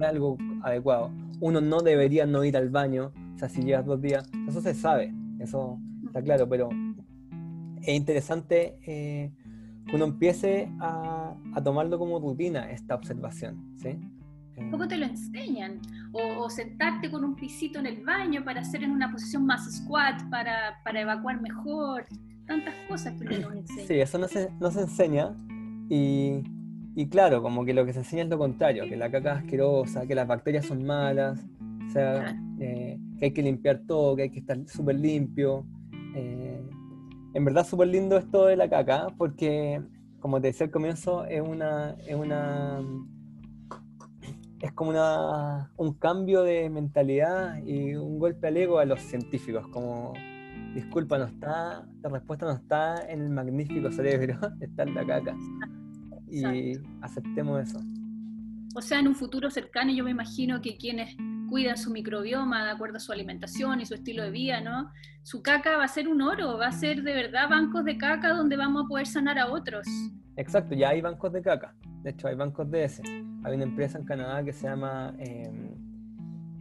[SPEAKER 2] algo adecuado. Uno no debería no ir al baño, o sea, si llevas dos días, eso se sabe, eso está claro, pero es interesante eh, que uno empiece a, a, tomarlo como rutina esta observación, ¿sí?
[SPEAKER 1] Poco te lo enseñan. O, sentarte con un pisito en el baño para hacer en una posición más squat, para, para evacuar mejor. Tantas cosas que nos enseñan.
[SPEAKER 2] Sí, eso no se, no se enseña. Y, y, claro, como que lo que se enseña es lo contrario, que la caca es asquerosa, que las bacterias son malas, o sea, eh, que hay que limpiar todo, que hay que estar súper limpio. Eh, en verdad súper lindo esto de la caca, porque como te decía al comienzo, es una, es una es como una, un cambio de mentalidad y un golpe al ego a los científicos, como disculpa, no está, la respuesta no está en el magnífico cerebro, está en la caca. Y aceptemos eso.
[SPEAKER 1] O sea, en un futuro cercano yo me imagino que quienes cuidan su microbioma de acuerdo a su alimentación y su estilo de vida, ¿no? Su caca va a ser un oro, va a ser de verdad bancos de caca donde vamos a poder sanar a otros.
[SPEAKER 2] Exacto, ya hay bancos de caca. De hecho, hay bancos de ese. Hay una empresa en Canadá que se llama. Em,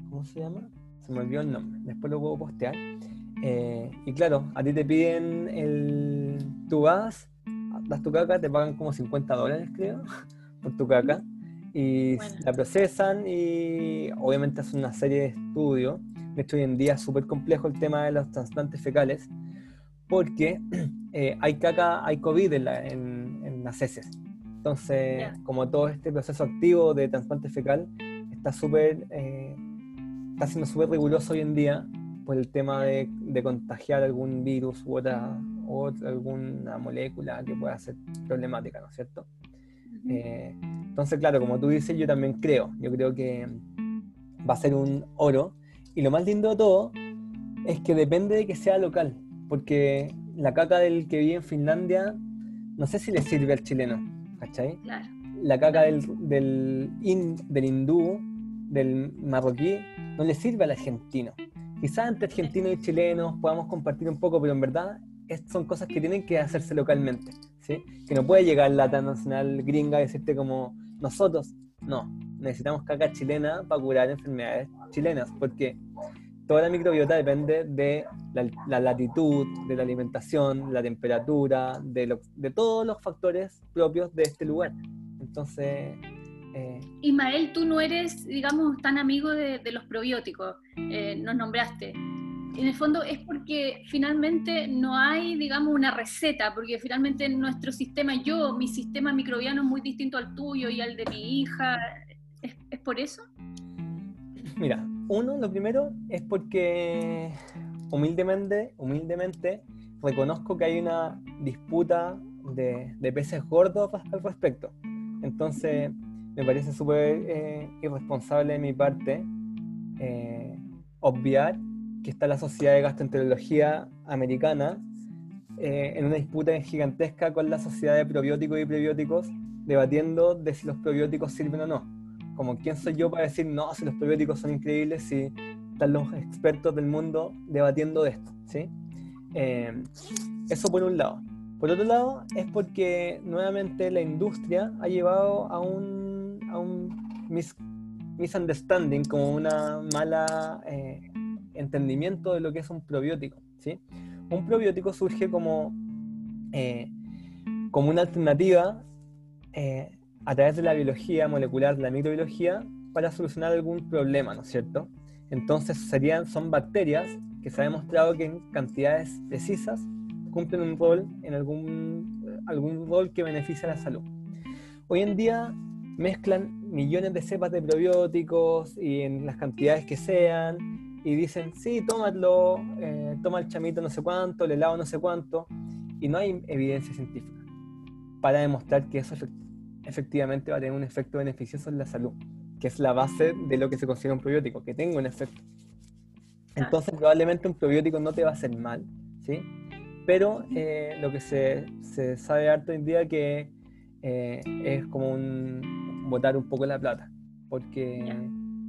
[SPEAKER 2] ¿Cómo se llama? Se me olvidó el nombre. Después lo puedo postear. Eh, y claro, a ti te piden el. Tú vas, das tu caca, te pagan como 50 dólares, creo, por tu caca y la procesan y obviamente hacen una serie de estudios. De hecho, hoy en día es súper complejo el tema de los trasplantes fecales porque eh, hay caca, hay COVID en, las heces. Entonces, como todo este proceso activo de trasplante fecal está súper, eh, está siendo súper riguroso hoy en día por el tema de, contagiar algún virus u otra, o alguna molécula que pueda ser problemática, ¿no es cierto? Eh, entonces, claro, como tú dices, yo también creo, yo creo que va a ser un oro. Y lo más lindo de todo es que depende de que sea local, porque la caca del que vive en Finlandia, no sé si le sirve al chileno, ¿cachai? Claro. La caca del, del, del hindú, del marroquí, no le sirve al argentino. Quizás entre argentinos y chilenos podamos compartir un poco, pero en verdad son cosas que tienen que hacerse localmente. Que no puede llegar la nacional gringa y decirte como nosotros, no, necesitamos caca chilena para curar enfermedades chilenas, porque toda la microbiota depende de la, latitud, de la alimentación, la temperatura, de, de todos los factores propios de este lugar. Entonces...
[SPEAKER 1] Eh, Ismael, tú no eres, digamos, tan amigo de, los probióticos, eh, nos nombraste en el fondo es porque finalmente no hay, digamos, una receta, porque finalmente nuestro sistema, yo, mi sistema microbiano es muy distinto al tuyo y al de mi hija. ¿Es, por eso?
[SPEAKER 2] Mira, uno, lo primero es porque humildemente, humildemente reconozco que hay una disputa de, peces gordos al respecto. Entonces, me parece súper eh, irresponsable de mi parte eh, obviar que está la Sociedad de Gastroenterología Americana eh, en una disputa gigantesca con la Sociedad de Probióticos y Prebióticos, debatiendo de si los probióticos sirven o no. Como quién soy yo para decir, no, si los probióticos son increíbles, si están los expertos del mundo debatiendo de esto. ¿sí? Eh, eso por un lado. Por otro lado, es porque nuevamente la industria ha llevado a un, a un misunderstanding, como una mala eh, entendimiento de lo que es un probiótico. ¿sí? Un probiótico surge como, eh, como una alternativa a través de la biología molecular, la microbiología, para solucionar algún problema, ¿no es cierto? Entonces serían, son bacterias que se ha demostrado que en cantidades precisas cumplen un rol en algún, algún rol que beneficia a la salud. Hoy en día mezclan millones de cepas de probióticos y en las cantidades que sean y dicen, sí, tómalo, eh, toma el chamito no sé cuánto, el helado no sé cuánto, y no hay evidencia científica para demostrar que eso efectivamente va a tener un efecto beneficioso en la salud, que es la base de lo que se considera un probiótico, que tenga un efecto. Entonces probablemente un probiótico no te va a hacer mal, ¿sí? Pero eh, lo que se, se, sabe harto hoy en día que eh, es como un botar un poco la plata, porque,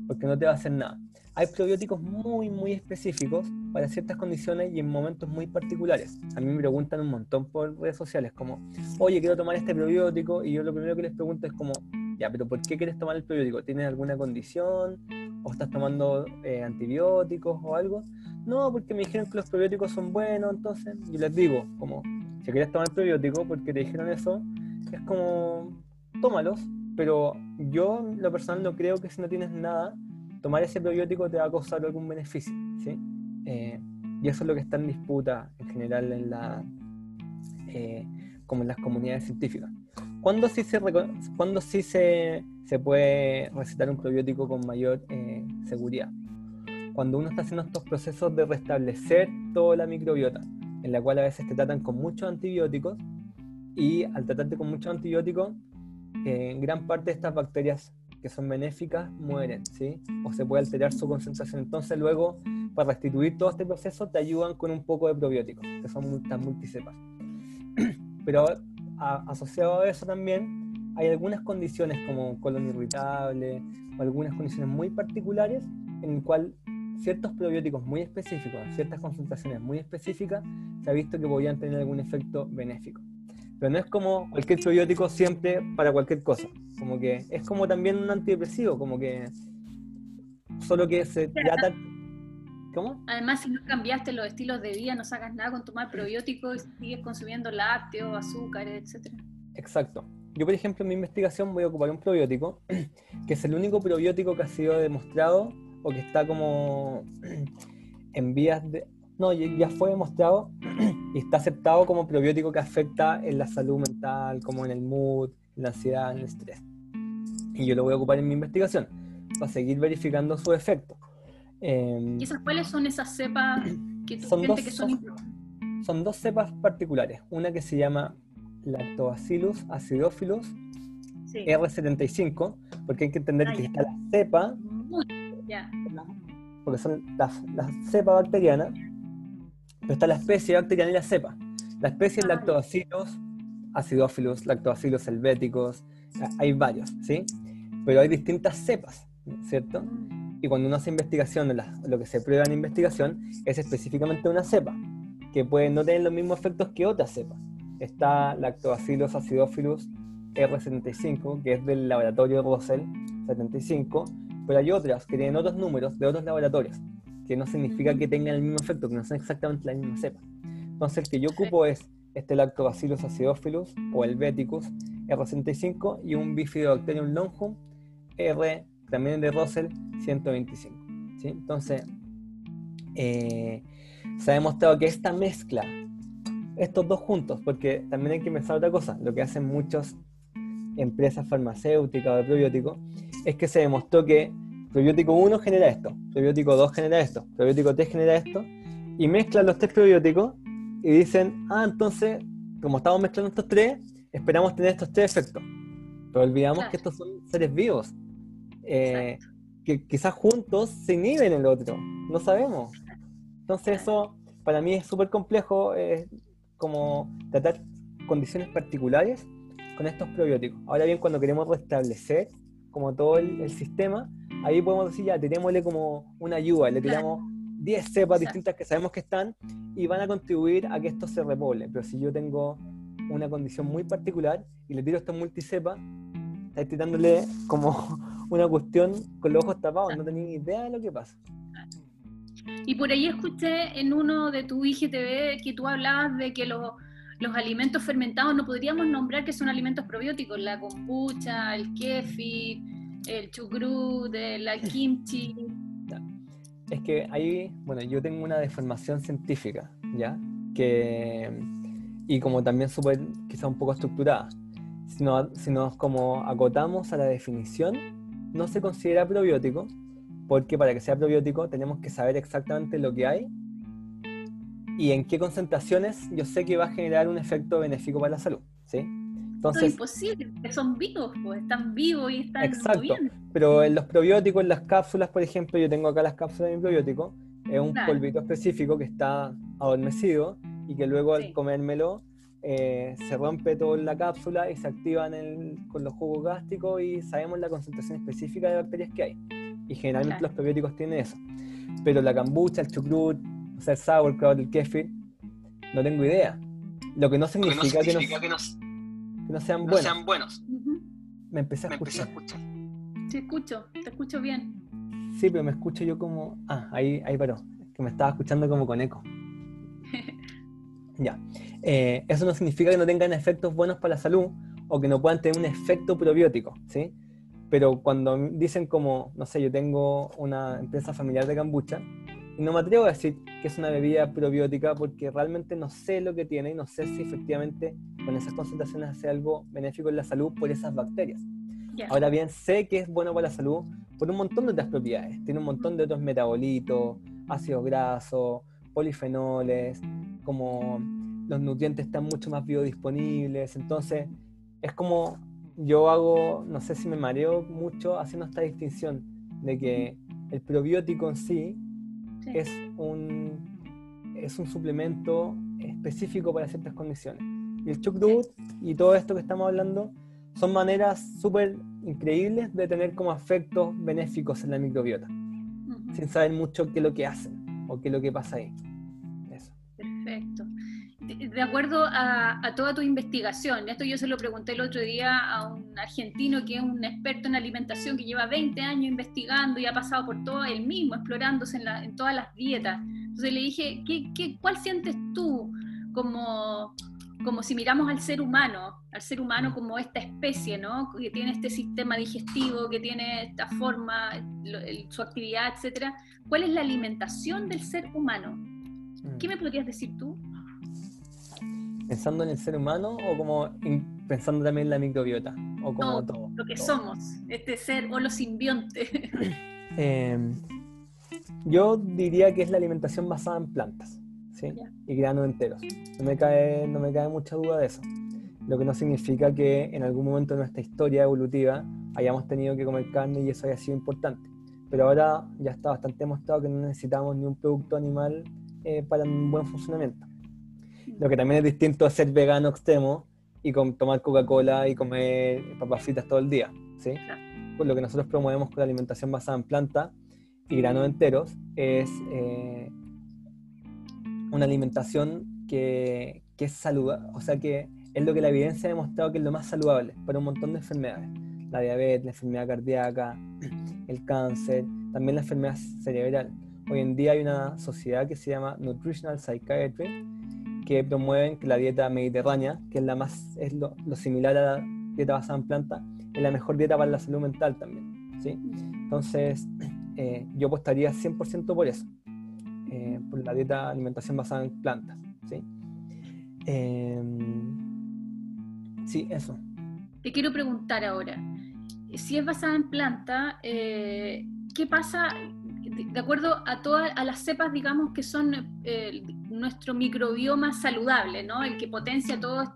[SPEAKER 2] porque no te va a hacer nada. Hay probióticos muy, muy específicos para ciertas condiciones y en momentos muy particulares. A mí me preguntan un montón por redes sociales, como, oye, quiero tomar este probiótico, y yo lo primero que les pregunto es como, ya, pero ¿por qué quieres tomar el probiótico? ¿Tienes alguna condición? ¿O estás tomando eh, antibióticos o algo? No, porque me dijeron que los probióticos son buenos, entonces yo les digo, como, si quieres tomar el probiótico porque te dijeron eso, es como, tómalos, pero yo, lo personal, no creo que si no tienes nada, tomar ese probiótico te va a causar algún beneficio, ¿sí? Eh, y eso es lo que está en disputa en general en la, eh, como en las comunidades científicas. ¿Cuándo sí se, ¿cuándo sí se, se puede recetar un probiótico con mayor eh, seguridad? Cuando uno está haciendo estos procesos de restablecer toda la microbiota, en la cual a veces te tratan con muchos antibióticos y al tratarte con muchos antibióticos, eh, gran parte de estas bacterias que son benéficas mueren, ¿sí? O se puede alterar su concentración. Entonces luego, para restituir todo este proceso, te ayudan con un poco de probióticos, que son multas multicepas. Pero asociado a eso también, hay algunas condiciones como colon irritable o algunas condiciones muy particulares en el cual ciertos probióticos muy específicos, ciertas concentraciones muy específicas, se ha visto que podían tener algún efecto benéfico. Pero no es como cualquier probiótico siempre para cualquier cosa. Como que es como también un antidepresivo, como que solo que se trata.
[SPEAKER 1] ¿Cómo? Además, si no cambiaste los estilos de vida, no sacas nada con tomar probióticos y sigues consumiendo lácteos, azúcares, etc.
[SPEAKER 2] Exacto. Yo, por ejemplo, en mi investigación voy a ocupar un probiótico, que es el único probiótico que ha sido demostrado o que está como en vías de, no, ya fue demostrado y está aceptado como probiótico que afecta en la salud mental, como en el mood, en la ansiedad, en el estrés. Y yo lo voy a ocupar en mi investigación para seguir verificando su efecto.
[SPEAKER 1] Em, ¿Y esas cuáles son esas cepas que tú
[SPEAKER 2] son dos, que son... Son dos cepas particulares. Una que se llama Lactobacillus acidophilus R75, porque hay que entender que está la cepa, porque son las, las cepas bacterianas, pero está la especie bacteriana y la cepa. La especie es ah, lactobacillus, acidófilos, lactobacillus helvéticos, hay varios, ¿sí? Pero hay distintas cepas, ¿cierto? Mm. Y cuando uno hace investigación, lo que se prueba en investigación es específicamente una cepa, que puede no tener los mismos efectos que otras cepas. Está Lactobacillus acidophilus R75, que es del laboratorio Russell 75, pero hay otras que tienen otros números de otros laboratorios que no significa que tengan el mismo efecto, que no son exactamente la misma cepa. Entonces el que yo ocupo es este Lactobacillus acidophilus o el Beticus R65 y un Bifidobacterium longum R, también de Russell 125. ¿sí? Entonces, eh, se ha demostrado que esta mezcla, estos dos juntos, porque también hay que pensar otra cosa, lo que hacen muchas empresas farmacéuticas o de probióticos, es que se demostró que probiótico 1 genera esto, probiótico 2 genera esto, probiótico 3 genera esto, y mezclan los tres probióticos y dicen, ah, entonces, como estamos mezclando estos tres, esperamos tener estos tres efectos. Pero olvidamos que estos son seres vivos, eh, que quizás juntos se inhiben el otro, no sabemos. Entonces eso para mí es súper complejo, como tratar condiciones particulares con estos probióticos. Ahora bien, cuando queremos restablecer como todo el, sistema, ahí podemos decir ya, tirémosle como una ayuda, le tiramos 10 cepas distintas que sabemos que están y van a contribuir a que esto se repoble. Pero si yo tengo una condición muy particular y le tiro esta multicepa, estáis tirándole como una cuestión con los ojos tapados, no tenéis ni idea de lo que pasa.
[SPEAKER 1] Y por ahí escuché en uno de tu IGTV que tú hablabas de que los, los alimentos fermentados no podríamos nombrar que son alimentos probióticos, la kombucha, el kefir, el chucrut, la kimchi.
[SPEAKER 2] Es que ahí, bueno, yo tengo una deformación científica, ¿ya? Que, y como también súper, quizá un poco estructurada. Si nos, si nos como acotamos a la definición, no se considera probiótico, porque para que sea probiótico tenemos que saber exactamente lo que hay y en qué concentraciones yo sé que va a generar un efecto benéfico para la salud, ¿sí?
[SPEAKER 1] Entonces, es imposible, porque son vivos, pues, están vivos y están
[SPEAKER 2] Exacto, pero en los probióticos, en las cápsulas, por ejemplo, yo tengo acá las cápsulas de mi probiótico, es un polvito específico que está adormecido y que luego al comérmelo eh, se rompe toda la cápsula y se activan con los jugos gástricos y sabemos la concentración específica de bacterias que hay. Y generalmente los probióticos tienen eso. Pero la kombucha, el chucrut, o sea, el sauerkraut, el kefir, no tengo idea. Lo que no significa, que, no, sean buenos. Me empecé a escuchar.
[SPEAKER 1] Te escucho, te escucho bien.
[SPEAKER 2] Sí, pero me escucho yo como... Ah, ahí, ahí paró. Que me estaba escuchando como con eco. ya. Eh, eso no significa que no tengan efectos buenos para la salud o que no puedan tener un efecto probiótico, ¿sí? pero cuando dicen como, no sé, yo tengo una empresa familiar de kombucha, y no me atrevo a decir que es una bebida probiótica porque realmente no sé lo que tiene y no sé si efectivamente con esas concentraciones hace algo benéfico en la salud por esas bacterias. Ahora bien, sé que es bueno para la salud por un montón de otras propiedades. Tiene un montón de otros metabolitos, ácidos grasos, polifenoles, como los nutrientes están mucho más biodisponibles. Entonces, es como yo hago, no sé si me mareo mucho haciendo esta distinción de que el probiótico en sí, Es, un, es un suplemento específico para ciertas condiciones. Y el chucrut y todo esto que estamos hablando son maneras súper increíbles de tener como efectos benéficos en la microbiota, sin saber mucho qué es lo que hacen o qué es lo que pasa ahí.
[SPEAKER 1] De acuerdo a, toda tu investigación, esto yo se lo pregunté el otro día a un argentino que es un experto en alimentación que lleva 20 años investigando y ha pasado por todo él mismo, explorándose en, todas las dietas. Entonces le dije, ¿qué, cuál sientes tú como, como si miramos al ser humano, al ser humano como esta especie, ¿no? que tiene este sistema digestivo, que tiene esta forma, su actividad, etcétera? ¿Cuál es la alimentación del ser humano? ¿Qué me podrías decir tú?
[SPEAKER 2] Pensando en el ser humano o como pensando también en la microbiota? O como todo,
[SPEAKER 1] lo que somos, este ser o los simbiontes.
[SPEAKER 2] Em, yo diría que es la alimentación basada en plantas ¿sí? y granos enteros. No me, cae, no me cae mucha duda de eso. Lo que no significa que en algún momento de nuestra historia evolutiva hayamos tenido que comer carne y eso haya sido importante. Pero ahora ya está bastante demostrado que no necesitamos ni un producto animal eh, para un buen funcionamiento. Lo que también es distinto a ser vegano extremo y tomar Coca-Cola y comer papas fritas todo el día. ¿sí? Pues lo que nosotros promovemos con la alimentación basada en planta y granos enteros es eh, una alimentación que, que es saludable, o sea que es lo que la evidencia ha demostrado que es lo más saludable para un montón de enfermedades. La diabetes, la enfermedad cardíaca, el cáncer, también la enfermedad cerebral. Hoy en día hay una sociedad que se llama Nutritional Psychiatry, que promueven que la dieta mediterránea, que es la más es lo, similar a la dieta basada en planta, es la mejor dieta para la salud mental también. ¿sí? Entonces, eh, yo apostaría 100% por eso, eh, por la dieta alimentación basada en plantas. ¿sí? Em, sí, eso.
[SPEAKER 1] Te quiero preguntar ahora, si es basada en planta, eh, ¿qué pasa de acuerdo a todas a las cepas, digamos, que son nuestro microbioma saludable, ¿no? El que potencia toda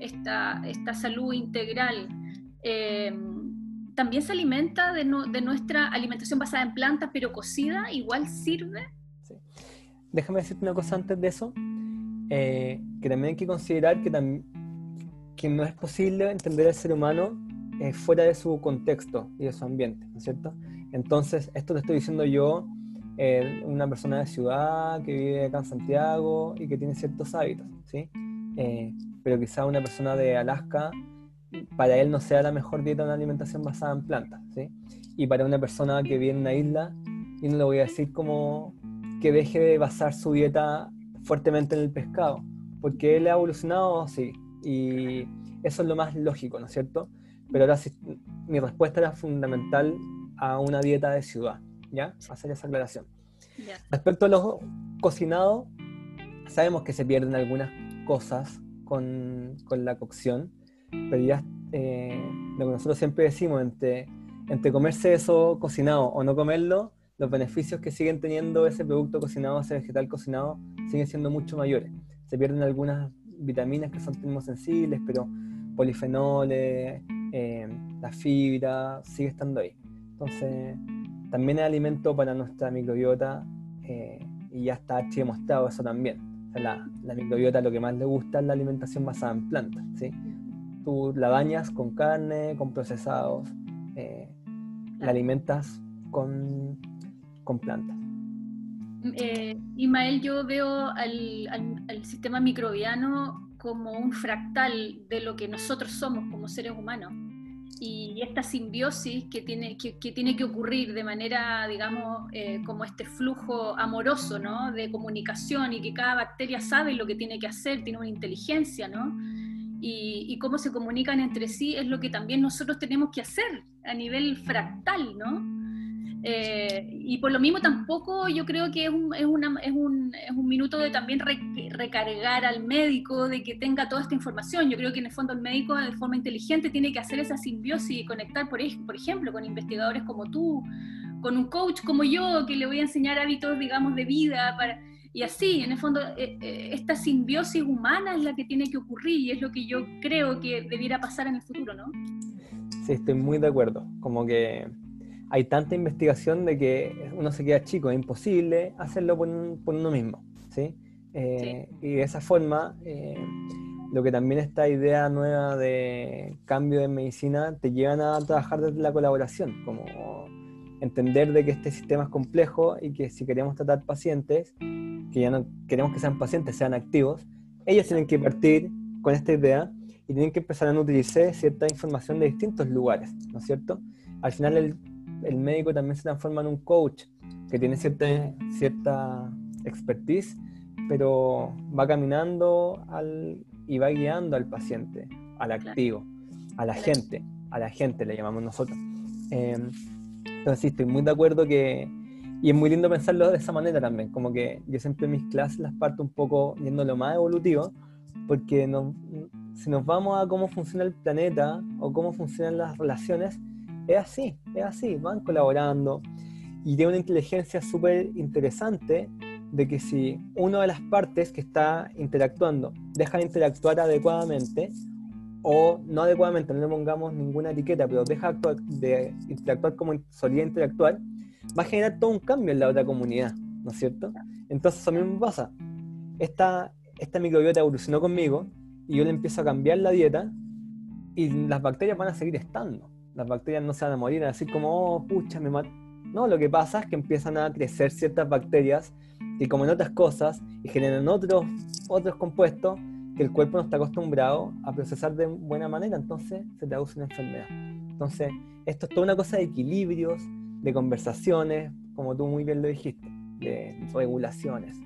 [SPEAKER 1] esta, esta, salud integral. Eh, también se alimenta de, nuestra alimentación basada en plantas, pero cocida, igual sirve.
[SPEAKER 2] déjame decirte una cosa antes de eso, eh, que también hay que considerar que, que no es posible entender al ser humano eh, fuera de su contexto y de su ambiente, ¿no es cierto? Entonces, esto te estoy diciendo yo, eh, una persona de ciudad que vive acá en Santiago y que tiene ciertos hábitos, ¿sí? pero quizá una persona de Alaska, para él no sea la mejor dieta una alimentación basada en plantas, ¿sí? Y para una persona que vive en una isla, yo no le voy a decir como que deje de basar su dieta fuertemente en el pescado, porque él ha evolucionado, sí, y eso es lo más lógico, ¿no es cierto? Pero ahora sí, mi respuesta era fundamental a una dieta de ciudad, ¿ya? Hacer esa aclaración. Respecto a los cocinados, sabemos que se pierden algunas cosas con, con la cocción, pero ya eh, lo que nosotros siempre decimos, entre, entre comerse eso cocinado o no comerlo, los beneficios que siguen teniendo ese producto cocinado, ese vegetal cocinado, siguen siendo mucho mayores. Se pierden algunas vitaminas que son termosensibles, pero polifenoles, eh, la fibra, sigue estando ahí. Entonces, también es alimento para nuestra microbiota eh, y ya está demostrado eso también. la, microbiota lo que más le gusta es la alimentación basada en plantas. ¿sí? Tú la bañas con carne, con procesados, eh, la alimentas con con plantas.
[SPEAKER 1] Eh, Ismael, yo veo al, sistema microbiano como un fractal de lo que nosotros somos como seres humanos. Y esta simbiosis que tiene que, tiene que ocurrir de manera, digamos, eh, como este flujo amoroso, ¿no? De comunicación y que cada bacteria sabe lo que tiene que hacer, tiene una inteligencia, ¿no? Y, y, cómo se comunican entre sí es lo que también nosotros tenemos que hacer a nivel fractal, ¿no? Eh, y por lo mismo tampoco yo creo que es un, es una, es un, es un minuto de también recargar al médico, de que tenga toda esta información. Yo creo que en el fondo el médico de forma inteligente tiene que hacer esa simbiosis y conectar, por, por ejemplo, con investigadores como tú, con un coach como yo, que le voy a enseñar hábitos, digamos, de vida. Para, y así, en el fondo, eh, eh, esta simbiosis humana es la que tiene que ocurrir y es lo que yo creo que debiera pasar en el futuro, ¿no?
[SPEAKER 2] Sí, estoy muy de acuerdo. Como que hay tanta investigación de que uno se queda chico, es imposible hacerlo por, uno mismo, ¿sí? Eh, y de esa forma, eh, lo que también esta idea nueva de cambio de medicina te llevan a trabajar desde la colaboración, como entender de que este sistema es complejo y que si queremos tratar pacientes, que ya no queremos que sean pacientes, sean activos, ellos tienen que partir con esta idea y tienen que empezar a nutrirse cierta información de distintos lugares, ¿no es cierto? Al final el el médico también se transforma en un coach que tiene cierta, cierta expertise, pero va caminando al, y va guiando al paciente, al activo, a la gente, a la gente le llamamos nosotros. Em, entonces sí, estoy muy de acuerdo que, y es muy lindo pensarlo de esa manera también, como que yo siempre en mis clases las parto un poco yendo lo más evolutivo, porque si nos vamos a cómo funciona el planeta o cómo funcionan las relaciones, es así, es así, van colaborando. Y tiene una inteligencia súper interesante de que si una de las partes que está interactuando deja de interactuar adecuadamente o no adecuadamente, no le pongamos ninguna etiqueta, pero deja de interactuar como solía interactuar, va a generar todo un cambio en la otra comunidad, ¿no es cierto? Entonces mí me pasa, esta, esta microbiota evolucionó conmigo y yo le empiezo a cambiar la dieta y las bacterias van a seguir estando las bacterias no se van a morir, así como, oh, pucha, me mato. No, lo que pasa es que empiezan a crecer ciertas bacterias y como en otras cosas y generan otros, otros compuestos que el cuerpo no está acostumbrado a procesar de buena manera, entonces se traduce en enfermedad. Entonces, esto es toda una cosa de equilibrios, de conversaciones, como tú muy bien lo dijiste, de regulaciones.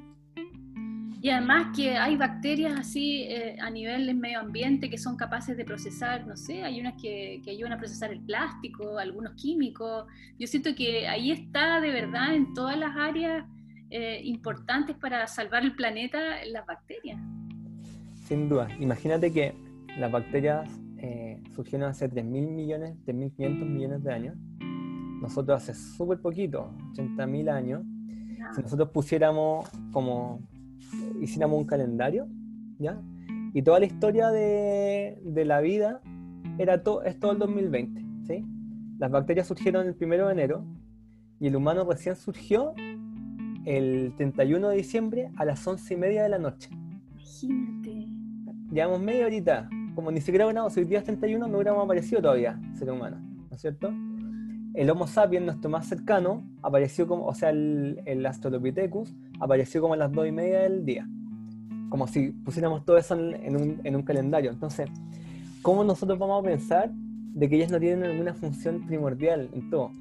[SPEAKER 1] Y además que hay bacterias así eh, a nivel del medio ambiente que son capaces de procesar, no sé, hay unas que, que, ayudan a procesar el plástico, algunos químicos. Yo siento que ahí está de verdad en todas las áreas eh, importantes para salvar el planeta las bacterias.
[SPEAKER 2] Sin duda. Imagínate que las bacterias eh, surgieron hace 3.000 millones, 3.500 millones de años. Nosotros hace súper poquito, 80.000 años. Si nosotros pusiéramos como hiciéramos un calendario, ¿ya? Y toda la historia de, de la vida era todo, es todo el 2020, ¿sí? Las bacterias surgieron el primero de enero y el humano recién surgió el 31 de diciembre a las 11 y media de la noche.
[SPEAKER 1] Imagínate.
[SPEAKER 2] Llevamos media horita, como ni siquiera si hoy día es 31 no hubiéramos aparecido todavía, ser humano, ¿no es cierto? El Homo sapiens, nuestro más cercano, apareció como, o sea, el, el Australopithecus apareció como a las 2 y media del día. Como si pusiéramos todo eso en, un, en un calendario. Entonces, ¿cómo nosotros vamos a pensar de que ellas no tienen ninguna función primordial en todo?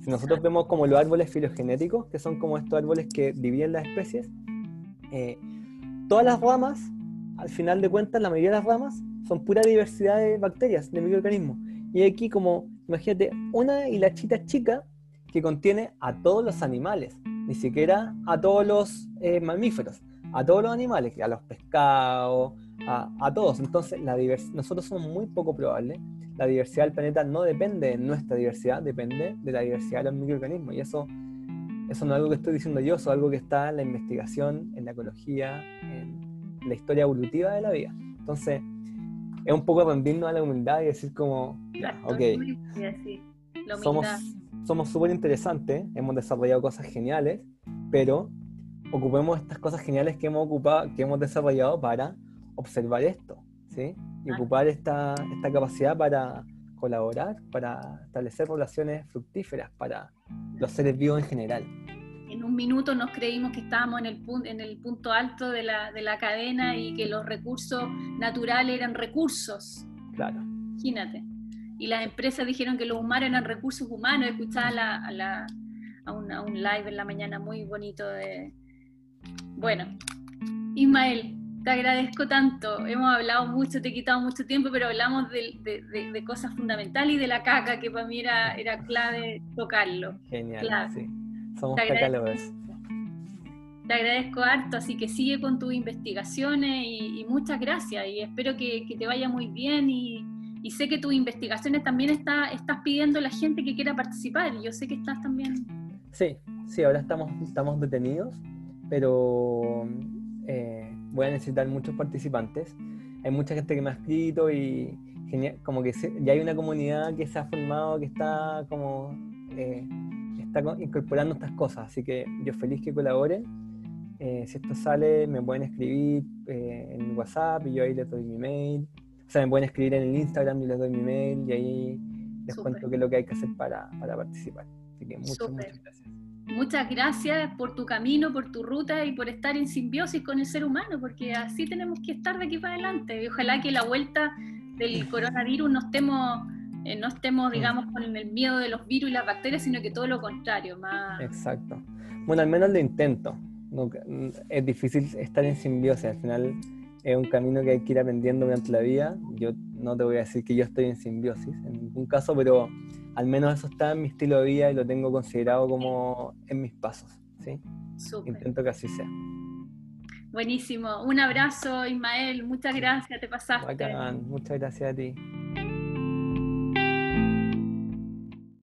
[SPEAKER 2] Si nosotros vemos como los árboles filogenéticos, que son como estos árboles que dividen las especies, eh, todas las ramas, al final de cuentas, la mayoría de las ramas son pura diversidad de bacterias, de microorganismos. Y aquí como, imagínate, una hilachita chica que contiene a todos los animales, ni siquiera a todos los eh, mamíferos, a todos los animales, a los pescados, a, a todos. Entonces, la nosotros somos muy poco probables la diversidad del planeta no depende de nuestra diversidad, depende de la diversidad de los microorganismos. Y eso, no es algo que estoy diciendo yo, eso es algo que está en la investigación, en la ecología, en la historia evolutiva de la vida. Entonces, es un poco rendirnos a la humildad y decir como, ok, somos somos súper interesantes, hemos desarrollado cosas geniales, pero ocupemos estas cosas geniales que hemos ocupado, que hemos desarrollado para observar esto, ¿sí? y ocupar esta, esta capacidad para colaborar, para establecer relaciones fructíferas para los seres vivos en general.
[SPEAKER 1] En un minuto nos creímos que estábamos en el, en el punto alto de la, de la cadena y que los recursos naturales eran recursos.
[SPEAKER 2] Claro.
[SPEAKER 1] Imagínate. Y las empresas dijeron que los humanos eran recursos humanos. Escuchaba a, la, a, un live en la mañana muy bonito de... Bueno, Ismael, te agradezco tanto. Hemos hablado mucho, te he quitado mucho tiempo, pero hablamos de, de, cosas fundamentales y de la caca, que para mí era, era clave tocarlo.
[SPEAKER 2] Genial, sí. Somos
[SPEAKER 1] te
[SPEAKER 2] cacálogos.
[SPEAKER 1] Te agradezco harto, así que sigue con tus investigaciones y, muchas gracias. Y espero que, que te vaya muy bien. Y, y, sé que tus investigaciones también está, estás pidiendo a la gente que quiera participar. Y yo sé que estás también.
[SPEAKER 2] Sí, sí, ahora estamos, estamos detenidos, pero. Eh, voy a necesitar muchos participantes. Hay mucha gente que me ha escrito y como que ya hay una comunidad que se ha formado, que está como eh, está incorporando estas cosas. Así que yo feliz que colaboren. Eh, si esto sale, me pueden escribir eh, en WhatsApp y yo ahí les doy mi mail. O sea, me pueden escribir en el Instagram y les doy mi mail y ahí les cuento qué es lo que hay que hacer para, para participar. Así que muchas, muchas gracias.
[SPEAKER 1] Muchas gracias por tu camino, por tu ruta y por estar en simbiosis con el ser humano, porque así tenemos que estar de aquí para adelante. Y ojalá que la vuelta del coronavirus no estemos, eh, no estemos, digamos, con el miedo de los virus y las bacterias, sino que todo lo contrario. Más...
[SPEAKER 2] Exacto. Bueno, al menos lo intento. es difícil estar en simbiosis, al final es un camino que hay que ir aprendiendo durante la vida. Yo no te voy a decir que yo estoy en simbiosis en ningún caso, pero al menos eso está en mi estilo de vida y lo tengo considerado como en mis pasos. ¿sí? Intento que así sea.
[SPEAKER 1] Buenísimo. Un abrazo, Ismael. Muchas gracias, te pasaste.
[SPEAKER 2] Muchas gracias a ti.